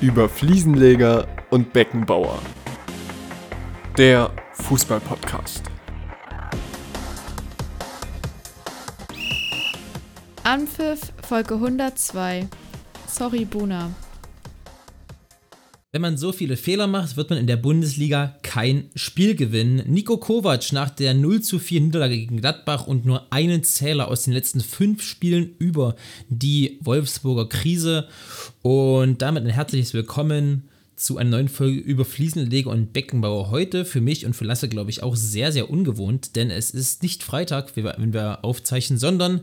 über Fliesenleger und Beckenbauer. Der Fußball-Podcast. Anpfiff Folge 102. Sorry, Buna. Wenn man so viele Fehler macht, wird man in der Bundesliga kein Spiel gewinnen. Nico Kovac nach der 0 zu 4 Niederlage gegen Gladbach und nur einen Zähler aus den letzten fünf Spielen über die Wolfsburger Krise. Und damit ein herzliches Willkommen zu einer neuen Folge über Fliesenleger und Beckenbauer. Heute für mich und für Lasse, glaube ich, auch sehr, sehr ungewohnt, denn es ist nicht Freitag, wenn wir aufzeichnen, sondern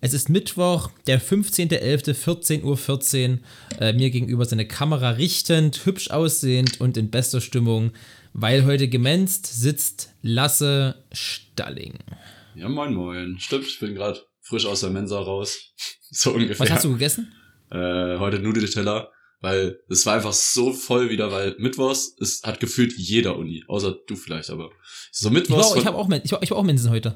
es ist Mittwoch, der 15.11., 14.14 Uhr. 14, äh, mir gegenüber seine Kamera richtend, hübsch aussehend und in bester Stimmung, weil heute gemenzt sitzt Lasse Stalling. Ja, moin, moin. Stimmt, ich bin gerade frisch aus der Mensa raus. so ungefähr. Was hast du gegessen? Äh, heute Nudelteller, weil es war einfach so voll wieder, weil Mittwochs ist, hat gefühlt jeder Uni, außer du vielleicht, aber so Mittwochs. Ich war, ich, hab auch, ich, war, ich war auch Mensen heute.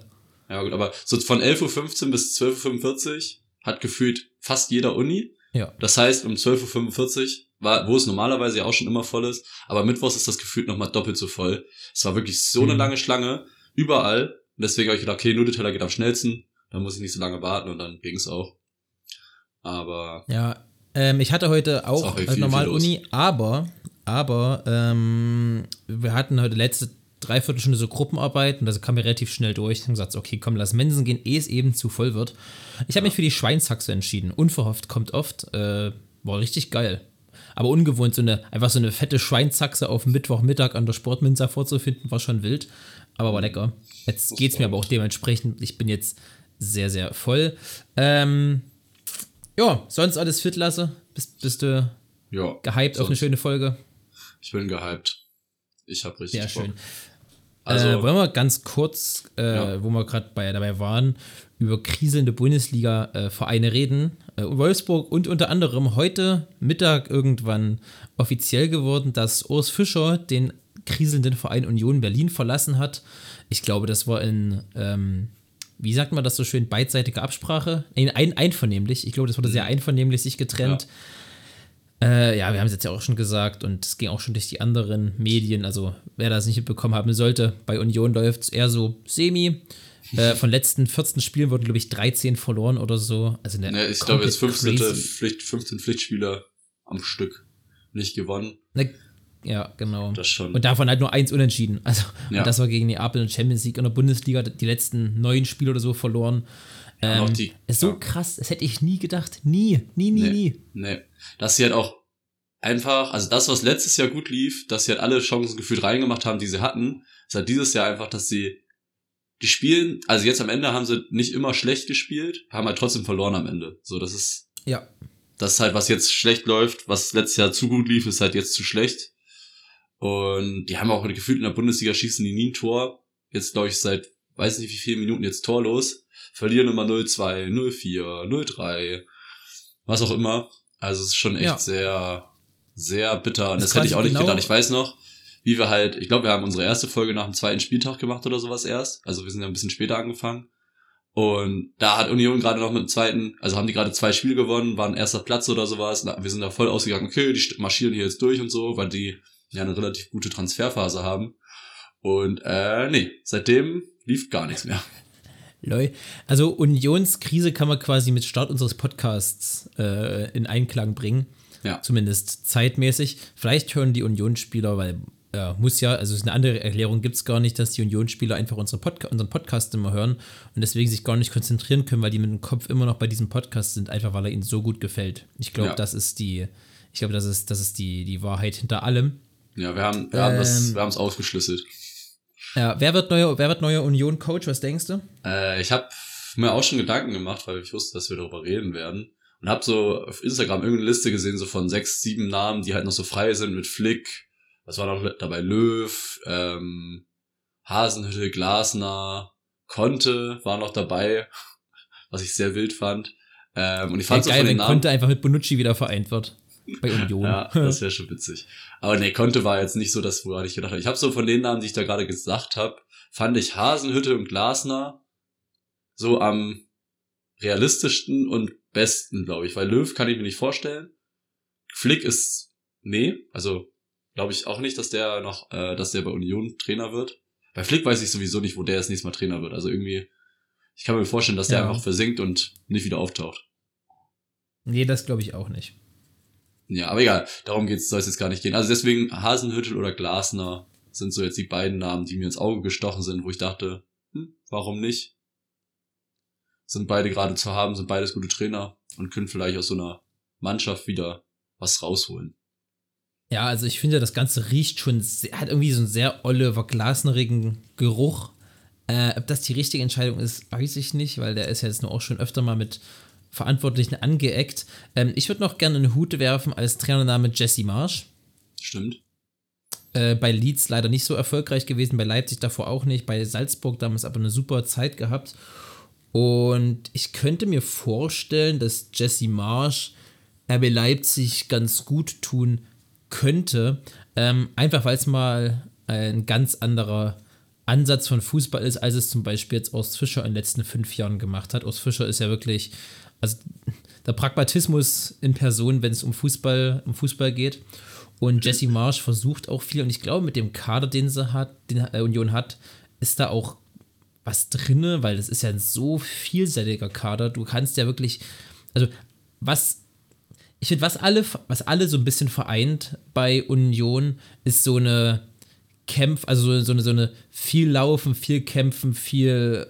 Ja, gut, aber so von 11.15 Uhr bis 12.45 Uhr hat gefühlt fast jeder Uni. Ja. Das heißt, um 12.45 Uhr war, wo es normalerweise ja auch schon immer voll ist, aber Mittwochs ist das gefühlt nochmal doppelt so voll. Es war wirklich so eine Mhm. lange Schlange, überall. Und deswegen habe ich gedacht, okay, Nudelteller geht am schnellsten, dann muss ich nicht so lange warten und dann ging's auch. Aber Ja, ähm, ich hatte heute auch, auch viel, viel normal. Uni, aber, aber ähm, wir hatten heute letzte Dreiviertelstunde so Gruppenarbeiten, das kam mir relativ schnell durch. Ich habe gesagt, okay, komm, lass Mensen gehen, ehe es eben zu voll wird. Ich habe mich für die Schweinshaxe entschieden. Unverhofft kommt oft, äh, war richtig geil. Aber ungewohnt, so eine, einfach so eine fette Schweinshaxe auf Mittwochmittag an der Sportminza vorzufinden, war schon wild, aber war lecker. Jetzt Das geht's mir aber auch dementsprechend, ich bin jetzt sehr, sehr voll. Ähm, ja, sonst alles fit lasse. Bist, bist du ja, gehypt auf eine schöne Folge? ich bin gehypt. Ich habe richtig Sehr Bock. schön. Also, äh, wollen wir ganz kurz, äh, Ja. wo wir gerade bei, dabei waren, über kriselnde Bundesliga-Vereine reden. Äh, Wolfsburg und unter anderem heute Mittag irgendwann offiziell geworden, dass Urs Fischer den kriselnden Verein Union Berlin verlassen hat. Ich glaube, das war in, ähm, wie sagt man das so schön, beidseitiger Absprache? Nein, ein, einvernehmlich. Ich glaube, das wurde sehr einvernehmlich sich getrennt. Äh, ja, wir haben es jetzt ja auch schon gesagt und es ging auch schon durch die anderen Medien. Also, wer das nicht mitbekommen haben sollte, bei Union läuft es eher so semi. Äh, von letzten 14 Spielen wurden, glaube ich, 13 verloren oder so. Also eine ne, ich glaube jetzt 15. komplett crazy- Pflicht, 15 Pflichtspieler am Stück nicht gewonnen. Ne, ja, genau. Das schon. Und davon halt nur eins unentschieden. Also, Ja. und das war gegen Neapel und Champions League in der Bundesliga die letzten neun Spiele oder so verloren. Ähm, die- ist so ja. krass, das hätte ich nie gedacht. Nie, nie, nie, Nee. nie. Nee. Dass sie halt auch einfach, also das, was letztes Jahr gut lief, dass sie halt alle Chancen gefühlt reingemacht haben, die sie hatten, ist halt dieses Jahr einfach, dass sie die spielen, also jetzt am Ende haben sie nicht immer schlecht gespielt, haben halt trotzdem verloren am Ende. So, das ist, Ja, das ist halt, was jetzt schlecht läuft, was letztes Jahr zu gut lief, ist halt jetzt zu schlecht. Und die haben auch gefühlt in der Bundesliga schießen die nie ein Tor. Jetzt glaube ich seit, weiß nicht wie viele Minuten jetzt torlos. Verlieren immer 0-2, 0-4, 0-3, was auch immer. Also es ist schon echt Ja. sehr, sehr bitter. Und Ist das hätte ich auch nicht genau- gedacht. Ich weiß noch, wie wir halt, ich glaube, wir haben unsere erste Folge nach dem zweiten Spieltag gemacht oder sowas erst. Also wir sind ja ein bisschen später angefangen. Und da hat Union gerade noch mit dem zweiten, also haben die gerade zwei Spiele gewonnen, waren erster Platz oder sowas. Wir sind da voll ausgegangen, okay, die marschieren hier jetzt durch und so, weil die ja eine relativ gute Transferphase haben. Und äh, nee, seitdem lief gar nichts mehr. Lol. Also Unionskrise kann man quasi mit Start unseres Podcasts äh, in Einklang bringen. Ja. Zumindest zeitmäßig. Vielleicht hören die Unionsspieler, weil ja, muss ja, also eine andere Erklärung gibt es gar nicht, dass die Unionsspieler einfach unsere Podca unseren Podcast immer hören und deswegen sich gar nicht konzentrieren können, weil die mit dem Kopf immer noch bei diesem Podcast sind, einfach weil er ihnen so gut gefällt. Ich glaube, Ja. das ist die, ich glaube, das ist, das ist die, die Wahrheit hinter allem. Ja, wir haben wir haben das, Ähm. wir haben es aufgeschlüsselt. Ja, wer wird neuer, wer wird neuer Union-Coach? Was denkst du? Äh, ich habe mir auch schon Gedanken gemacht, weil ich wusste, dass wir darüber reden werden. Und habe so auf Instagram irgendeine Liste gesehen, so von sechs, sieben Namen, die halt noch so frei sind mit Flick. Was war noch dabei? Löw, ähm, Hasenhütte, Glasner, Conte war noch dabei, was ich sehr wild fand. Ähm, und ich fand so geil, von den wenn Namen. Conte einfach mit Bonucci wieder vereint wird. Bei Union. Ja, das wäre schon witzig. Aber nee, Conte war jetzt nicht so das, woran ich gedacht habe. Ich habe so von den Namen, die ich da gerade gesagt habe, fand ich Hasenhütte und Glasner so am realistischsten und besten, glaube ich. Weil Löw kann ich mir nicht vorstellen. Flick ist nee, also glaube ich auch nicht, dass der noch, äh, dass der bei Union Trainer wird. Bei Flick weiß ich sowieso nicht, wo der das nächste Mal Trainer wird. Also irgendwie, ich kann mir vorstellen, dass der Ja. einfach versinkt und nicht wieder auftaucht. Nee, das glaube ich auch nicht. Ja, aber egal, darum geht's, soll es jetzt gar nicht gehen. Also deswegen Hasenhüttel oder Glasner sind so jetzt die beiden Namen, die mir ins Auge gestochen sind, wo ich dachte, hm, warum nicht? Sind beide gerade zu haben, sind beides gute Trainer und können vielleicht aus so einer Mannschaft wieder was rausholen. Ja, also ich finde, das Ganze riecht schon, sehr, hat irgendwie so einen sehr Oliver Glasnerigen Geruch. Äh, ob das die richtige Entscheidung ist, weiß ich nicht, weil der ist ja jetzt nur auch schon öfter mal mit Verantwortlichen angeeckt. Ähm, ich würde noch gerne eine Hute werfen als Trainername Jesse Marsch. Stimmt? Äh, bei Leeds leider nicht so erfolgreich gewesen, bei Leipzig davor auch nicht, bei Salzburg damals aber eine super Zeit gehabt. Und ich könnte mir vorstellen, dass Jesse Marsch RB Leipzig ganz gut tun könnte. Ähm, einfach weil es mal ein ganz anderer Ansatz von Fußball ist, als es zum Beispiel jetzt Urs Fischer in den letzten fünf Jahren gemacht hat. Urs Fischer ist ja wirklich, also der Pragmatismus in Person, wenn es um Fußball, um Fußball geht. Und Jesse Marsch versucht auch viel. Und ich glaube, mit dem Kader, den sie hat, den äh, Union hat, ist da auch was drinne, weil das ist ja ein so vielseitiger Kader. Du kannst ja wirklich, also was, ich finde, was alle, was alle so ein bisschen vereint bei Union, ist so eine Kämpf, also so, so eine, so eine viel Laufen, viel Kämpfen, viel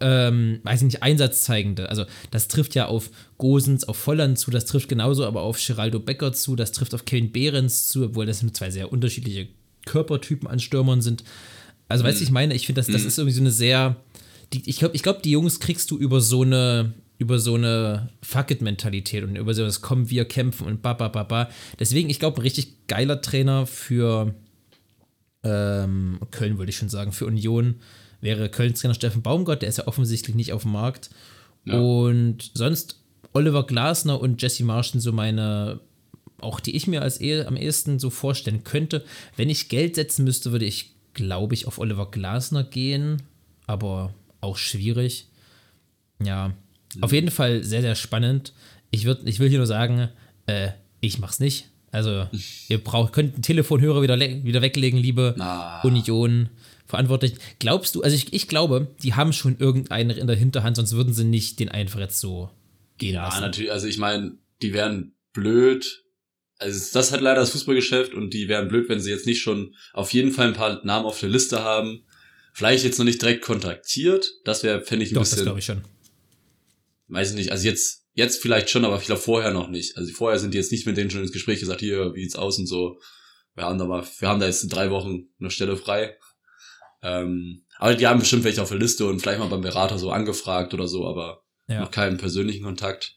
ähm, weiß ich nicht, einsatzzeigende. Also das trifft ja auf Gosens, auf Volland zu, das trifft genauso aber auf Geraldo Becker zu, das trifft auf Kevin Behrens zu, obwohl das sind zwei sehr unterschiedliche Körpertypen an Stürmern sind. Also weißt du, ich meine, ich finde, das, das ist irgendwie so eine sehr, die, ich glaube, ich glaub, die Jungs kriegst du über so eine, über so eine Fuck-it-Mentalität und über so das Kommen wir kämpfen und ba, ba, ba, ba. Deswegen, ich glaube, ein richtig geiler Trainer für ähm, Köln, würde ich schon sagen, für Union wäre Kölns Trainer Steffen Baumgart, der ist ja offensichtlich nicht auf dem Markt. Ja. Und sonst Oliver Glasner und Jesse Marsch sind so meine, auch die ich mir als eh, am ehesten so vorstellen könnte. Wenn ich Geld setzen müsste, würde ich, glaube ich, auf Oliver Glasner gehen, aber auch schwierig. Ja, auf jeden Fall sehr, sehr spannend. Ich, würd, ich will hier nur sagen, äh, ich mach's nicht. Also, ihr braucht, könnt den Telefonhörer wieder, wieder weglegen, liebe Na. Union verantwortlich. Glaubst du, also ich, ich glaube, die haben schon irgendeinen in der Hinterhand, sonst würden sie nicht den einfach jetzt so gehen Ja, lassen. natürlich. Also ich meine, die wären blöd. Also das hat leider das Fußballgeschäft und die wären blöd, wenn sie jetzt nicht schon auf jeden Fall ein paar Namen auf der Liste haben. Vielleicht jetzt noch nicht direkt kontaktiert. Das wäre, fände ich ein Doch, das bisschen, glaube ich schon. weiß ich nicht. Also jetzt, jetzt vielleicht schon, aber ich glaube vorher noch nicht. Also vorher sind die jetzt nicht mit denen schon ins Gespräch gesagt, hier, wie sieht's aus und so. Wir haben da mal, wir haben da jetzt in drei Wochen eine Stelle frei. Ähm, aber die haben bestimmt welche auf der Liste und vielleicht mal beim Berater so angefragt oder so, aber Ja. noch keinen persönlichen Kontakt.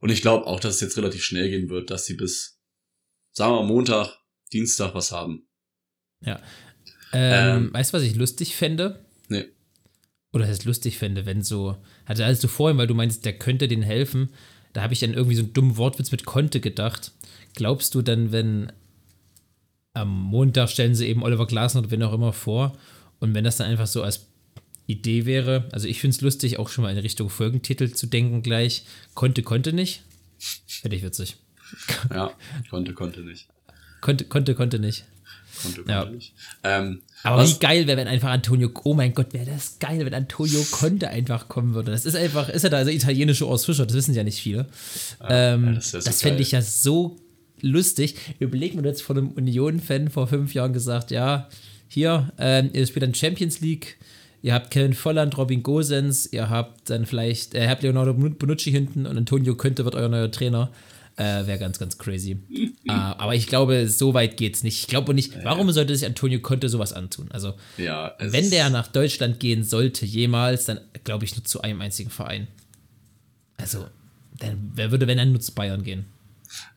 Und ich glaube auch, dass es jetzt relativ schnell gehen wird, dass sie bis, sagen wir mal, Montag, Dienstag was haben. Ähm, Ähm. weißt du, was ich lustig fände? Nee. Oder heißt lustig fände, wenn so, hatte als du vorhin, weil du meinst, der könnte denen helfen, da habe ich dann irgendwie so einen dummen Wortwitz mit konnte gedacht. Glaubst du dann, wenn am Montag stellen sie eben Oliver Glasner oder wen auch immer vor und wenn das dann einfach so als Idee wäre, also ich finde es lustig, auch schon mal in Richtung Folgentitel zu denken gleich, konnte, konnte nicht. Hätte ich witzig. Ja, konnte, konnte nicht. Konnte, konnte, konnte nicht. Konnte, konnte Ja. nicht. Ähm, Aber was- wie geil wäre, wenn einfach Antonio, oh mein Gott, wäre das geil, wenn Antonio Conte einfach kommen würde. Das ist einfach, ist ja da also italienische Urs Fischer, das wissen ja nicht viele. ähm, ja, das das fände ich ja so lustig. Überleg mir jetzt von einem Union-Fan vor fünf Jahren gesagt, ja, hier, ähm, ihr spielt dann Champions League, ihr habt Kevin Volland, Robin Gosens, ihr habt dann vielleicht, äh, ihr habt Leonardo Bonucci hinten und Antonio Conte wird euer neuer Trainer. Äh, Wäre ganz, ganz crazy. äh, aber ich glaube, so weit geht's nicht. Ich glaube nicht, warum sollte sich Antonio Conte sowas antun? Also, ja, wenn der nach Deutschland gehen sollte, jemals, dann glaube ich nur zu einem einzigen Verein. Also, dann, wer würde, wenn dann nur zu Bayern gehen?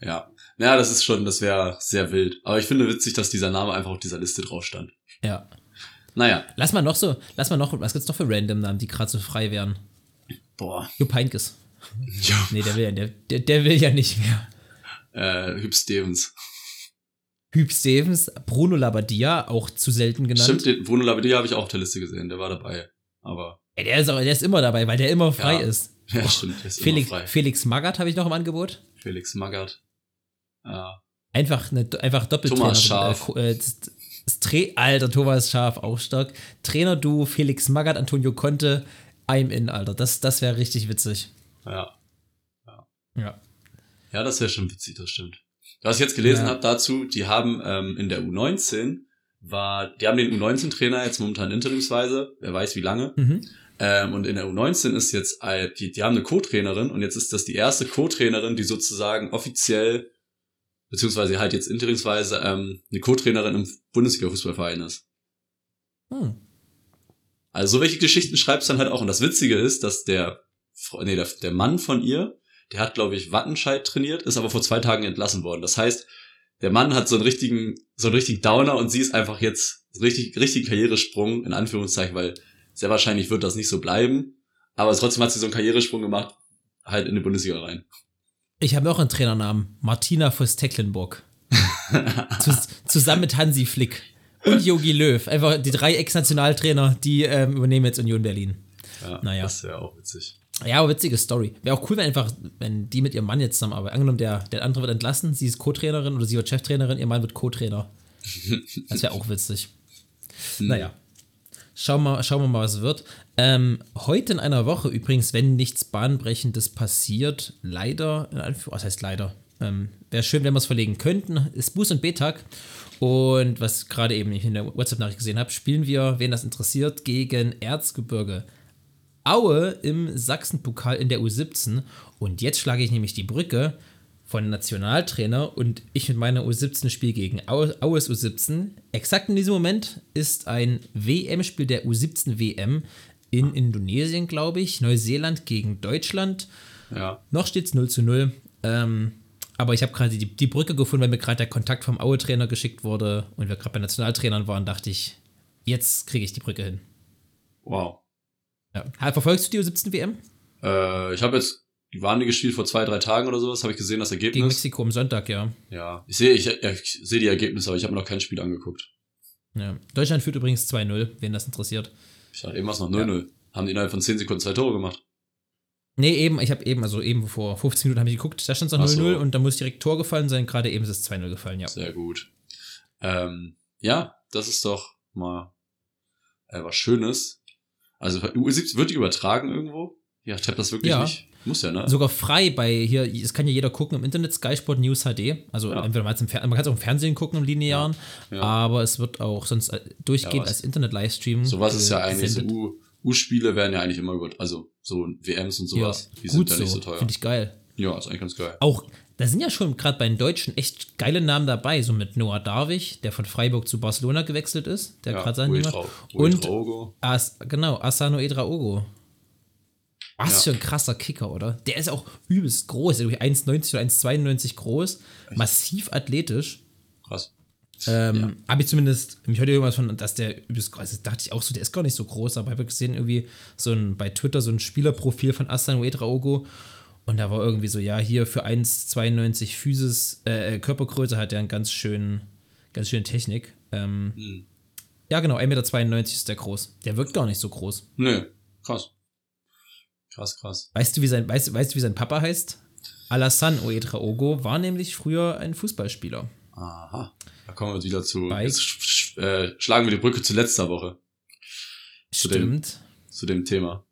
Ja. Ja, das ist schon, das wäre sehr wild. Aber ich finde witzig, dass dieser Name einfach auf dieser Liste drauf stand. Ja. Naja. Lass mal noch so, lass mal noch, was gibt's noch für random Namen, die gerade so frei wären? Boah. Jupp Heynckes. Ja. Nee, der will ja, der, der, der will ja nicht mehr. Äh, Hüb Stevens. Hüb Stevens, Bruno Labbadia, auch zu selten genannt. Stimmt, den Bruno Labbadia habe ich auch auf der Liste gesehen, der war dabei. Aber, Ey, der, ist auch, der ist immer dabei, weil der immer frei Ja. ist. ja, stimmt, der ist Felix, immer frei. Felix Magath habe ich noch im Angebot. Felix Magath. Ja. Einfach eine einfach Doppeltrainer. Thomas Schaaf. Äh, äh, Alter, Thomas Schaf, auch stark. Trainer-Duo, Felix Magath, Antonio Conte, I'm in, Alter. Das, das wäre richtig witzig. Ja. Ja. Ja, das wäre schon witzig, das stimmt. Was ich jetzt gelesen Ja. habe dazu, die haben ähm, in der U19 war, die haben den U19-Trainer jetzt momentan interimsweise, wer weiß wie lange. Mhm. Ähm, und in der U19 ist jetzt, ein- die, die haben eine Co-Trainerin und jetzt ist das die erste Co-Trainerin, die sozusagen offiziell, beziehungsweise halt jetzt interimsweise ähm, eine Co-Trainerin im Bundesliga-Fußballverein ist. Hm. Also so welche Geschichten schreibst du dann halt auch. Und das Witzige ist, dass der, nee, der, der Mann von ihr, der hat, glaube ich, Wattenscheid trainiert, ist aber vor zwei Tagen entlassen worden. Das heißt, der Mann hat so einen richtigen, so einen richtigen Downer und sie ist einfach jetzt richtig, richtigen Karrieresprung, in Anführungszeichen, weil sehr wahrscheinlich wird das nicht so bleiben. Aber trotzdem hat sie so einen Karrieresprung gemacht, halt in die Bundesliga rein. Ich habe auch einen Trainernamen. Martina Voss Tecklenburg. Zus zusammen mit Hansi Flick. Und Jogi Löw. Einfach die drei Ex-Nationaltrainer, die ähm, übernehmen jetzt Union Berlin. Ja, Naja. Das wäre auch witzig. Ja, aber witzige Story. Wäre auch cool, wenn einfach, wenn die mit ihrem Mann jetzt zusammenarbeiten. Angenommen, der, der andere wird entlassen, sie ist Co-Trainerin oder sie wird Cheftrainerin, ihr Mann wird Co-Trainer. Das wäre auch witzig. Naja. Schauen wir, schauen wir mal, was wird. Ähm, heute in einer Woche übrigens, wenn nichts Bahnbrechendes passiert, leider, in Anführ- was heißt leider? Ähm, Wäre schön, wenn wir es verlegen könnten. Ist Buß- und B-Tag. Und was gerade eben in der WhatsApp-Nachricht gesehen habe, spielen wir, wen das interessiert, gegen Erzgebirge. Aue im Sachsenpokal in der U17. Und jetzt schlage ich nämlich die Brücke von Nationaltrainer und ich mit meiner U17 spiele gegen Aue, Aues U17. Exakt in diesem Moment ist ein WM-Spiel der U17 WM in Indonesien, glaube ich. Neuseeland gegen Deutschland. Ja. Noch steht es 0 zu 0. Ähm, aber ich habe gerade die, die Brücke gefunden, weil mir gerade der Kontakt vom Aue-Trainer geschickt wurde und wir gerade bei Nationaltrainern waren, dachte ich, jetzt kriege ich die Brücke hin. Wow. Ja. Verfolgst du die U17 WM? Äh, ich habe jetzt, waren die gespielt vor zwei, drei Tagen oder sowas, habe ich gesehen, das Gegen Ergebnis. Mexiko am Sonntag, ja. Ja, ich sehe ich, ja, ich sehe die Ergebnisse, aber ich habe mir noch kein Spiel angeguckt. ja. Deutschland führt übrigens 2-0, wen das interessiert. Ich dachte, eben was noch 0-0. Haben die innerhalb von 10 Sekunden zwei Tore gemacht. Nee, eben, ich habe eben, also eben vor 15 Minuten habe ich geguckt, da stand es noch Ach 0-0 so. und da muss direkt Tor gefallen sein, gerade eben ist es 2-0 gefallen, ja. Sehr gut. Ähm, ja, das ist doch mal äh, was Schönes. Also U17 wird die übertragen irgendwo? Ja, ich habe das wirklich Ja. nicht. Muss ja, ne? Sogar frei bei hier, es kann ja jeder gucken im Internet, Sky Sport News HD. Also Ja. entweder Fer man kann es auch im Fernsehen gucken, im linearen, Ja. aber es wird auch sonst äh, durchgehend Ja, was- als Internet-Livestream. Sowas ist ja eigentlich so, U-Spiele werden ja eigentlich immer gut. Also so WMs und sowas. ja, die gut sind ja so, nicht so teuer. finde ich geil. Ja, ist eigentlich ganz geil. Auch, da sind ja schon gerade bei den Deutschen echt geile Namen dabei, so mit Noah Darwig, der von Freiburg zu Barcelona gewechselt ist, der ja, gerade Junge. Uetrau- Und. As, genau, Asano Edraogo. Was Ja. für ein krasser Kicker, oder? Der ist auch übelst groß, irgendwie 1,90 oder 1,92 groß, massiv athletisch. Krass. Ähm, Ja. Habe ich zumindest, mich heute irgendwas von, dass der übelst groß ist. Dachte ich auch so, der ist gar nicht so groß, aber habe gesehen, irgendwie so ein, bei Twitter so ein Spielerprofil von Asano Edraogo. Und da war irgendwie so, ja, hier für 1,92 Physis, äh, Körpergröße hat er einen ganz schönen, ganz schöne Technik. Ähm, Hm. ja, genau, 1,92 Meter ist der groß. Der wirkt gar nicht so groß. Nö, krass. Krass, krass. Weißt du, wie sein, weißt, weißt du, wie sein Papa heißt? Alassane Oedraogo war nämlich früher ein Fußballspieler. Aha. Da kommen wir wieder zu. Bei- Jetzt sch sch äh, schlagen wir die Brücke zu letzter Woche, Zu dem- Stimmt. zu dem Thema.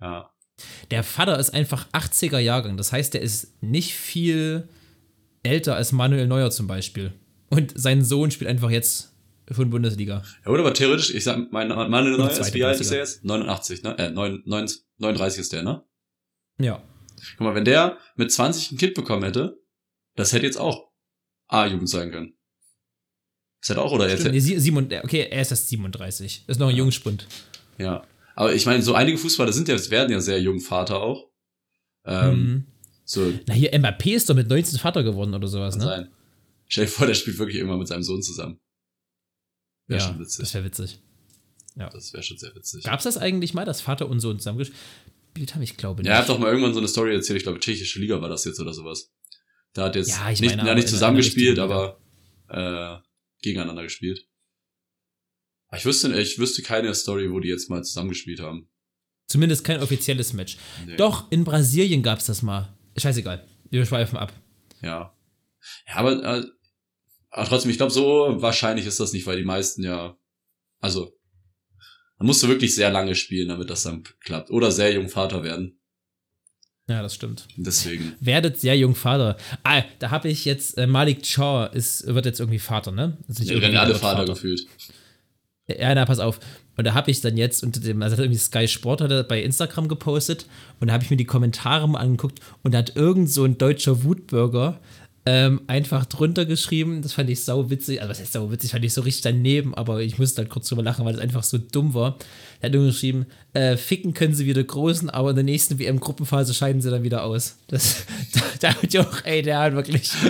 Ja. Der Vater ist einfach 80er Jahrgang. Das heißt, der ist nicht viel älter als Manuel Neuer zum Beispiel. Und sein Sohn spielt einfach jetzt die Bundesliga. Ja, oder aber theoretisch, ich sag, mein Mann Oder Neuer ist, wie alt ist Bundesliga. er jetzt? 89, ne? Äh, 9, 9, 39 ist der, ne? Ja. Guck mal, wenn der mit 20 ein Kind bekommen hätte, das hätte jetzt auch A-Jugend sein können. Das hätte auch, oder jetzt, Stimmt, nee, sie- sieben- okay, er ist erst 37. Ist noch ein Jungspund. ja. Aber ich meine, so einige Fußballer sind ja, werden ja sehr jung Vater auch. Ähm, Mhm. so, Na, hier, Mbappé ist doch mit 19 Vater geworden oder sowas, kann ne? sein. Stell dir vor, der spielt wirklich irgendwann mit seinem Sohn zusammen. Wäre Ja, schon witzig. das wäre witzig. Das wäre schon sehr witzig. Gab es das eigentlich mal, dass Vater und Sohn zusammengespielt haben? Ich glaube nicht. Ja, er hat doch mal irgendwann so eine Story erzählt, ich glaube, tschechische Liga war das jetzt oder sowas. Da hat jetzt Ja, ich nicht, meine, ja, nicht zusammengespielt, aber äh, gegeneinander gespielt. Aber Ich wüsste, ich wüsste keine Story, wo die jetzt mal zusammengespielt haben. Zumindest kein offizielles Match. Nee. Doch, in Brasilien gab es das mal. Scheißegal. Wir schweifen ab. Ja. Ja, aber, äh, aber trotzdem, ich glaube, so wahrscheinlich ist das nicht, weil die meisten ja, also, man musst du wirklich sehr lange spielen, damit das dann klappt. Oder sehr jung Vater werden. Ja, das stimmt. Deswegen. Werdet sehr jung Vater. Ah, da habe ich jetzt, äh, Malik Chaw ist, wird jetzt irgendwie Vater, ne? Also nicht Wir irgendwie, alle wird Vater, gefühlt. Ja, na, pass auf. Und da habe ich dann jetzt unter dem, also hat irgendwie Sky Sport hat er bei Instagram gepostet und da habe ich mir die Kommentare mal angeguckt und da hat irgend so ein deutscher Wutbürger ähm, einfach drunter geschrieben. Das fand ich sau witzig. Also, was heißt sau witzig? Fand ich so richtig daneben, aber ich musste halt kurz drüber lachen, weil das einfach so dumm war. Er hat nur geschrieben: äh, Ficken können sie wieder großen, aber in der nächsten WM-Gruppenphase scheiden sie dann wieder aus. Das, da, da ja auch, ey, der hat wirklich.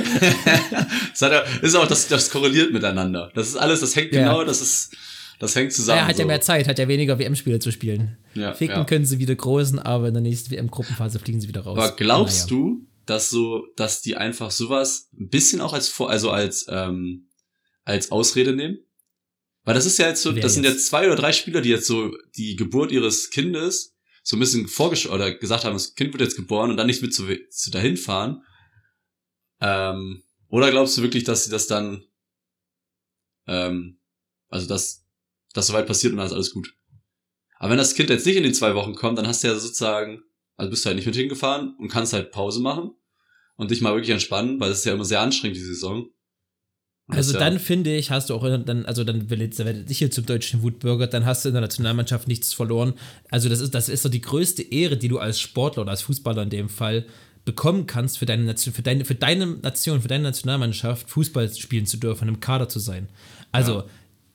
Das, hat das ist auch, das, das korreliert miteinander. Das ist alles, das hängt Ja. genau, das ist, das hängt zusammen. er hat ja mehr Zeit, hat ja weniger WM-Spiele zu spielen. Ja, Ficken ja. können sie wieder großen, aber in der nächsten WM-Gruppenphase fliegen sie wieder raus. Aber glaubst Naja. du, dass so, dass die einfach sowas ein bisschen auch als vor, also als ähm, als Ausrede nehmen? Weil das ist ja jetzt so, Wer das sind jetzt? jetzt zwei oder drei Spieler, die jetzt so die Geburt ihres Kindes so ein bisschen vorgesch oder gesagt haben, das Kind wird jetzt geboren und dann nicht mit zu, zu dahin fahren. Ähm, oder glaubst du wirklich, dass sie das dann, ähm, also dass das soweit passiert und dann ist alles gut? Aber wenn das Kind jetzt nicht in den zwei Wochen kommt, dann hast du ja sozusagen also bist du halt nicht mit hingefahren und kannst halt Pause machen und dich mal wirklich entspannen, weil es ist ja immer sehr anstrengend, die Saison. Und Also dann finde ich, hast du auch dann, also dann werdet ich hier zum deutschen Wutbürger, dann hast du in der Nationalmannschaft nichts verloren. Also das ist, das ist doch die größte Ehre, die du als Sportler oder als Fußballer in dem Fall bekommen kannst, für deine Nation, für deine, für deine Nation, für deine Nationalmannschaft Fußball spielen zu dürfen, im Kader zu sein. Also Ja.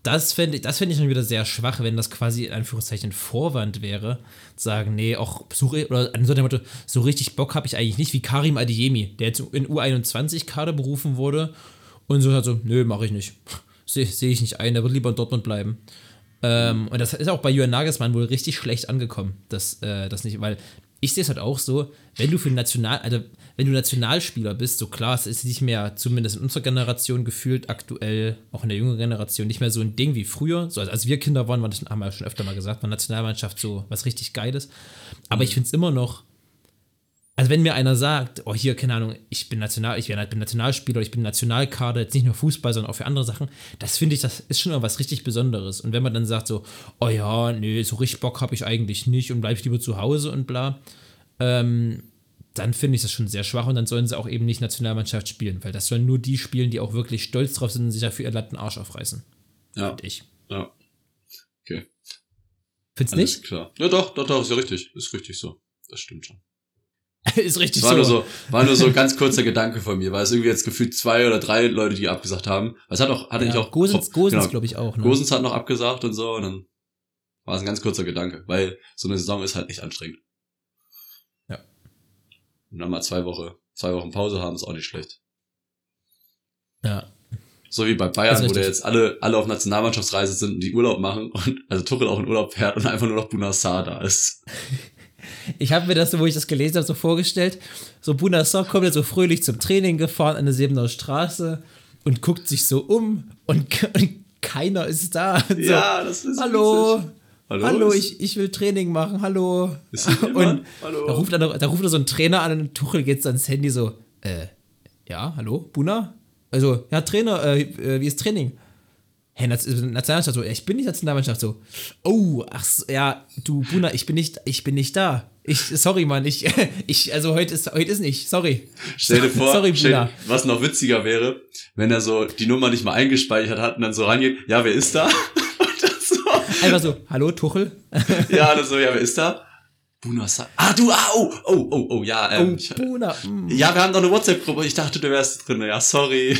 Das fände ich, das fände ich dann wieder sehr schwach, wenn das quasi in Anführungszeichen Vorwand wäre, sagen, nee, auch re- oder an so dem Motto, so richtig Bock habe ich eigentlich nicht, wie Karim Adiemi, der jetzt in U21-Kader berufen wurde und so hat so, nö, mache ich nicht. Sehe seh ich nicht ein, der wird lieber in Dortmund bleiben. Ähm, und das ist auch bei Jürgen Nagelsmann wohl richtig schlecht angekommen, das, äh, das nicht, weil ich sehe es halt auch so, wenn du für National, also wenn du Nationalspieler bist, so klar, es ist nicht mehr, zumindest in unserer Generation gefühlt, aktuell, auch in der jungen Generation, nicht mehr so ein Ding wie früher. So, also als wir Kinder waren, das, haben wir schon öfter mal gesagt, war Nationalmannschaft so was richtig Geiles. Aber ich finde es immer noch, also wenn mir einer sagt, oh hier, keine Ahnung, ich bin National, ich bin Nationalspieler, ich bin Nationalkader, jetzt nicht nur Fußball, sondern auch für andere Sachen, das finde ich, das ist schon was richtig Besonderes. Und wenn man dann sagt so, oh ja, nee, so richtig Bock habe ich eigentlich nicht und bleib lieber zu Hause und bla, ähm, dann finde ich das schon sehr schwach und dann sollen sie auch eben nicht Nationalmannschaft spielen, weil das sollen nur die spielen, die auch wirklich stolz drauf sind und sich dafür ihr Latten Arsch aufreißen. ja, Finde ich. ja, okay, Findest alles nicht? klar. Ja, doch, doch, doch, ist ja richtig, ist richtig so. Das stimmt schon. ist richtig war so. nur so, war nur so ein ganz kurzer Gedanke von mir, weil es irgendwie jetzt gefühlt zwei oder drei Leute, die abgesagt haben. Was hat auch, hatte ja, ich auch. Gosens, Gosens genau, glaube ich auch. Ne? Gosens hat noch abgesagt und so, und dann war es ein ganz kurzer Gedanke, weil so eine Saison ist halt echt anstrengend. Ja. Und dann mal zwei Wochen, zwei Wochen Pause haben, ist auch nicht schlecht. Ja. So wie bei Bayern, wo der richtig. jetzt alle, alle auf Nationalmannschaftsreise sind und die Urlaub machen und also Tuchel auch in Urlaub fährt und einfach nur noch Bunassar da ist. Ich habe mir das, so, wo ich das gelesen habe, so vorgestellt. So Bunassar kommt jetzt so fröhlich zum Training gefahren an der Sebener Straße und guckt sich so um und, und keiner ist da. So, das ist hallo, witzig. hallo, ist- ich, ich will Training machen, hallo. Ist? Und Hallo. da ruft, er, da ruft er so ein Trainer an und Tuchel geht so ans Handy so, äh, ja, hallo, Buna? Also, ja, Trainer, äh, äh, wie ist Training? Hey, Naz- Nationalmannschaft so, ich bin nicht Nationalmannschaft so. Oh, ach ja, du Buna, ich bin nicht, ich bin nicht da. Ich, sorry, Mann, ich, ich, also heute ist, heute ist nicht, sorry. Stell dir vor, sorry, stell, Buna. was noch witziger wäre, wenn er so die Nummer nicht mal eingespeichert hat und dann so rangeht, ja, wer ist da? So, Einfach so, hallo, Tuchel? ja, dann so, ja, wer ist da? Bunassar. Ah, du, ah, oh, oh, oh, oh, ja, ähm, Oh, Buna. mm. ja, wir haben doch eine WhatsApp-Gruppe. Ich dachte, du wärst drin. Ja, sorry.